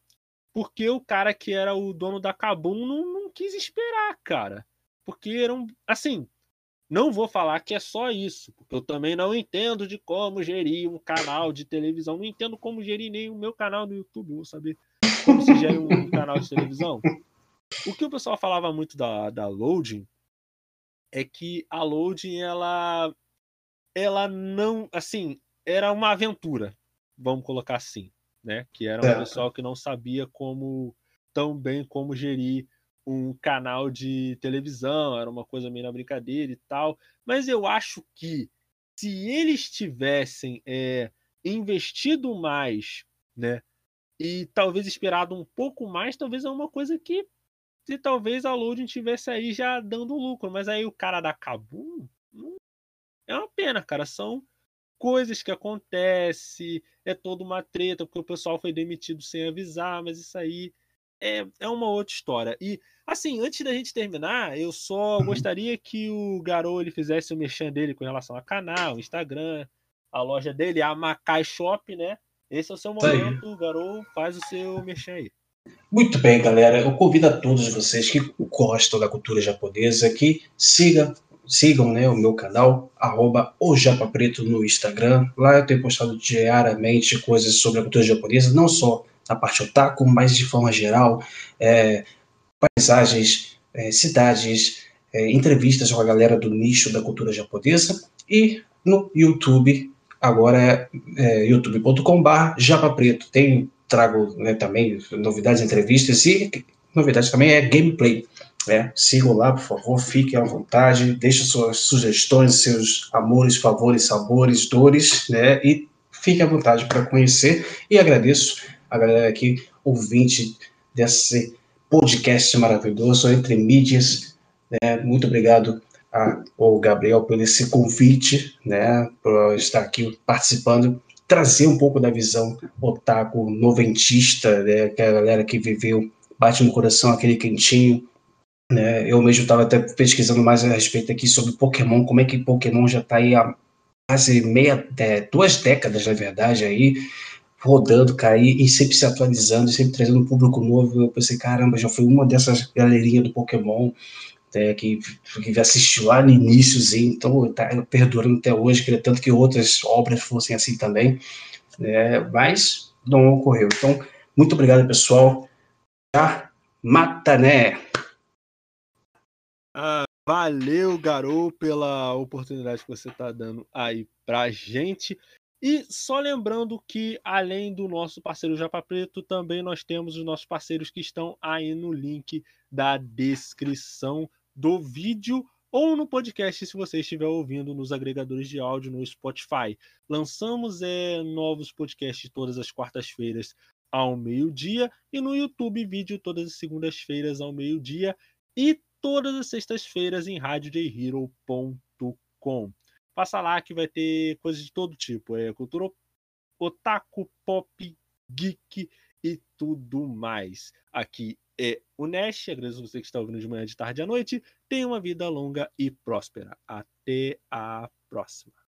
porque o cara que era o dono da Kabum não, não quis esperar, cara porque eram assim. Não vou falar que é só isso, porque eu também não entendo de como gerir um canal de televisão, não entendo como gerir nem o meu canal no YouTube, vou saber como se gera um canal de televisão. O que o pessoal falava muito da, da loading é que a loading ela ela não, assim, era uma aventura, vamos colocar assim, né? Que era um pessoal que não sabia como tão bem como gerir um canal de televisão, era uma coisa meio na brincadeira e tal. Mas eu acho que se eles tivessem é, investido mais, né? E talvez esperado um pouco mais, talvez é uma coisa que se talvez a Loading tivesse aí já dando lucro, mas aí o cara da Kabum é uma pena, cara. São coisas que acontecem, é toda uma treta, porque o pessoal foi demitido sem avisar, mas isso aí é, é uma outra história. E Assim, antes da gente terminar, eu só uhum. gostaria que o Garou ele fizesse o merchan dele com relação ao canal, Instagram, a loja dele, a Macai Shop, né? Esse é o seu momento, Garou, faz o seu merchan aí. Muito bem, galera. Eu convido a todos vocês que gostam da cultura japonesa que siga, sigam né, o meu canal, arroba Preto no Instagram. Lá eu tenho postado diariamente coisas sobre a cultura japonesa, não só a parte otaku, mas de forma geral, é, paisagens, é, cidades, é, entrevistas com a galera do nicho da cultura japonesa e no YouTube, agora é, é youtube.com.br Japa Preto. Tem, trago né, também novidades, entrevistas e novidades também é gameplay. Né? Sigam lá, por favor, fiquem à vontade, deixem suas sugestões, seus amores, favores, sabores, dores, né? E fiquem à vontade para conhecer. E agradeço a galera aqui, ouvinte desse podcast maravilhoso entre mídias. Né? Muito obrigado ao Gabriel por esse convite, né? Por estar aqui participando, trazer um pouco da visão otaku noventista, né? Aquela galera que viveu, bate no coração aquele quentinho, né? Eu mesmo estava até pesquisando mais a respeito aqui sobre Pokémon, como é que Pokémon já está aí há quase meia, é, duas décadas, na verdade, aí, rodando, cair e sempre se atualizando, sempre trazendo um público novo. Eu pensei, caramba, já foi uma dessas galerinhas do Pokémon né, que, que assistiu lá no iníciozinho, então tá perdurando até hoje, queria tanto que outras obras fossem assim também, né, mas não ocorreu. Então, muito obrigado, pessoal. Já mata, né? Ah, valeu, Garou, pela oportunidade que você está dando aí pra gente. E só lembrando que, além do nosso parceiro Japa Preto, também nós temos os nossos parceiros que estão aí no link da descrição do vídeo ou no podcast se você estiver ouvindo nos agregadores de áudio no Spotify. Lançamos é, novos podcasts todas as quartas-feiras ao meio-dia e no YouTube vídeo todas as segundas-feiras ao meio-dia e todas as sextas-feiras em radiojhero.com. Passa lá que vai ter coisas de todo tipo. É cultura otaku, pop, geek e tudo mais. Aqui é o Nash. Agradeço você que está ouvindo de manhã, de tarde à noite. Tenha uma vida longa e próspera. Até a próxima.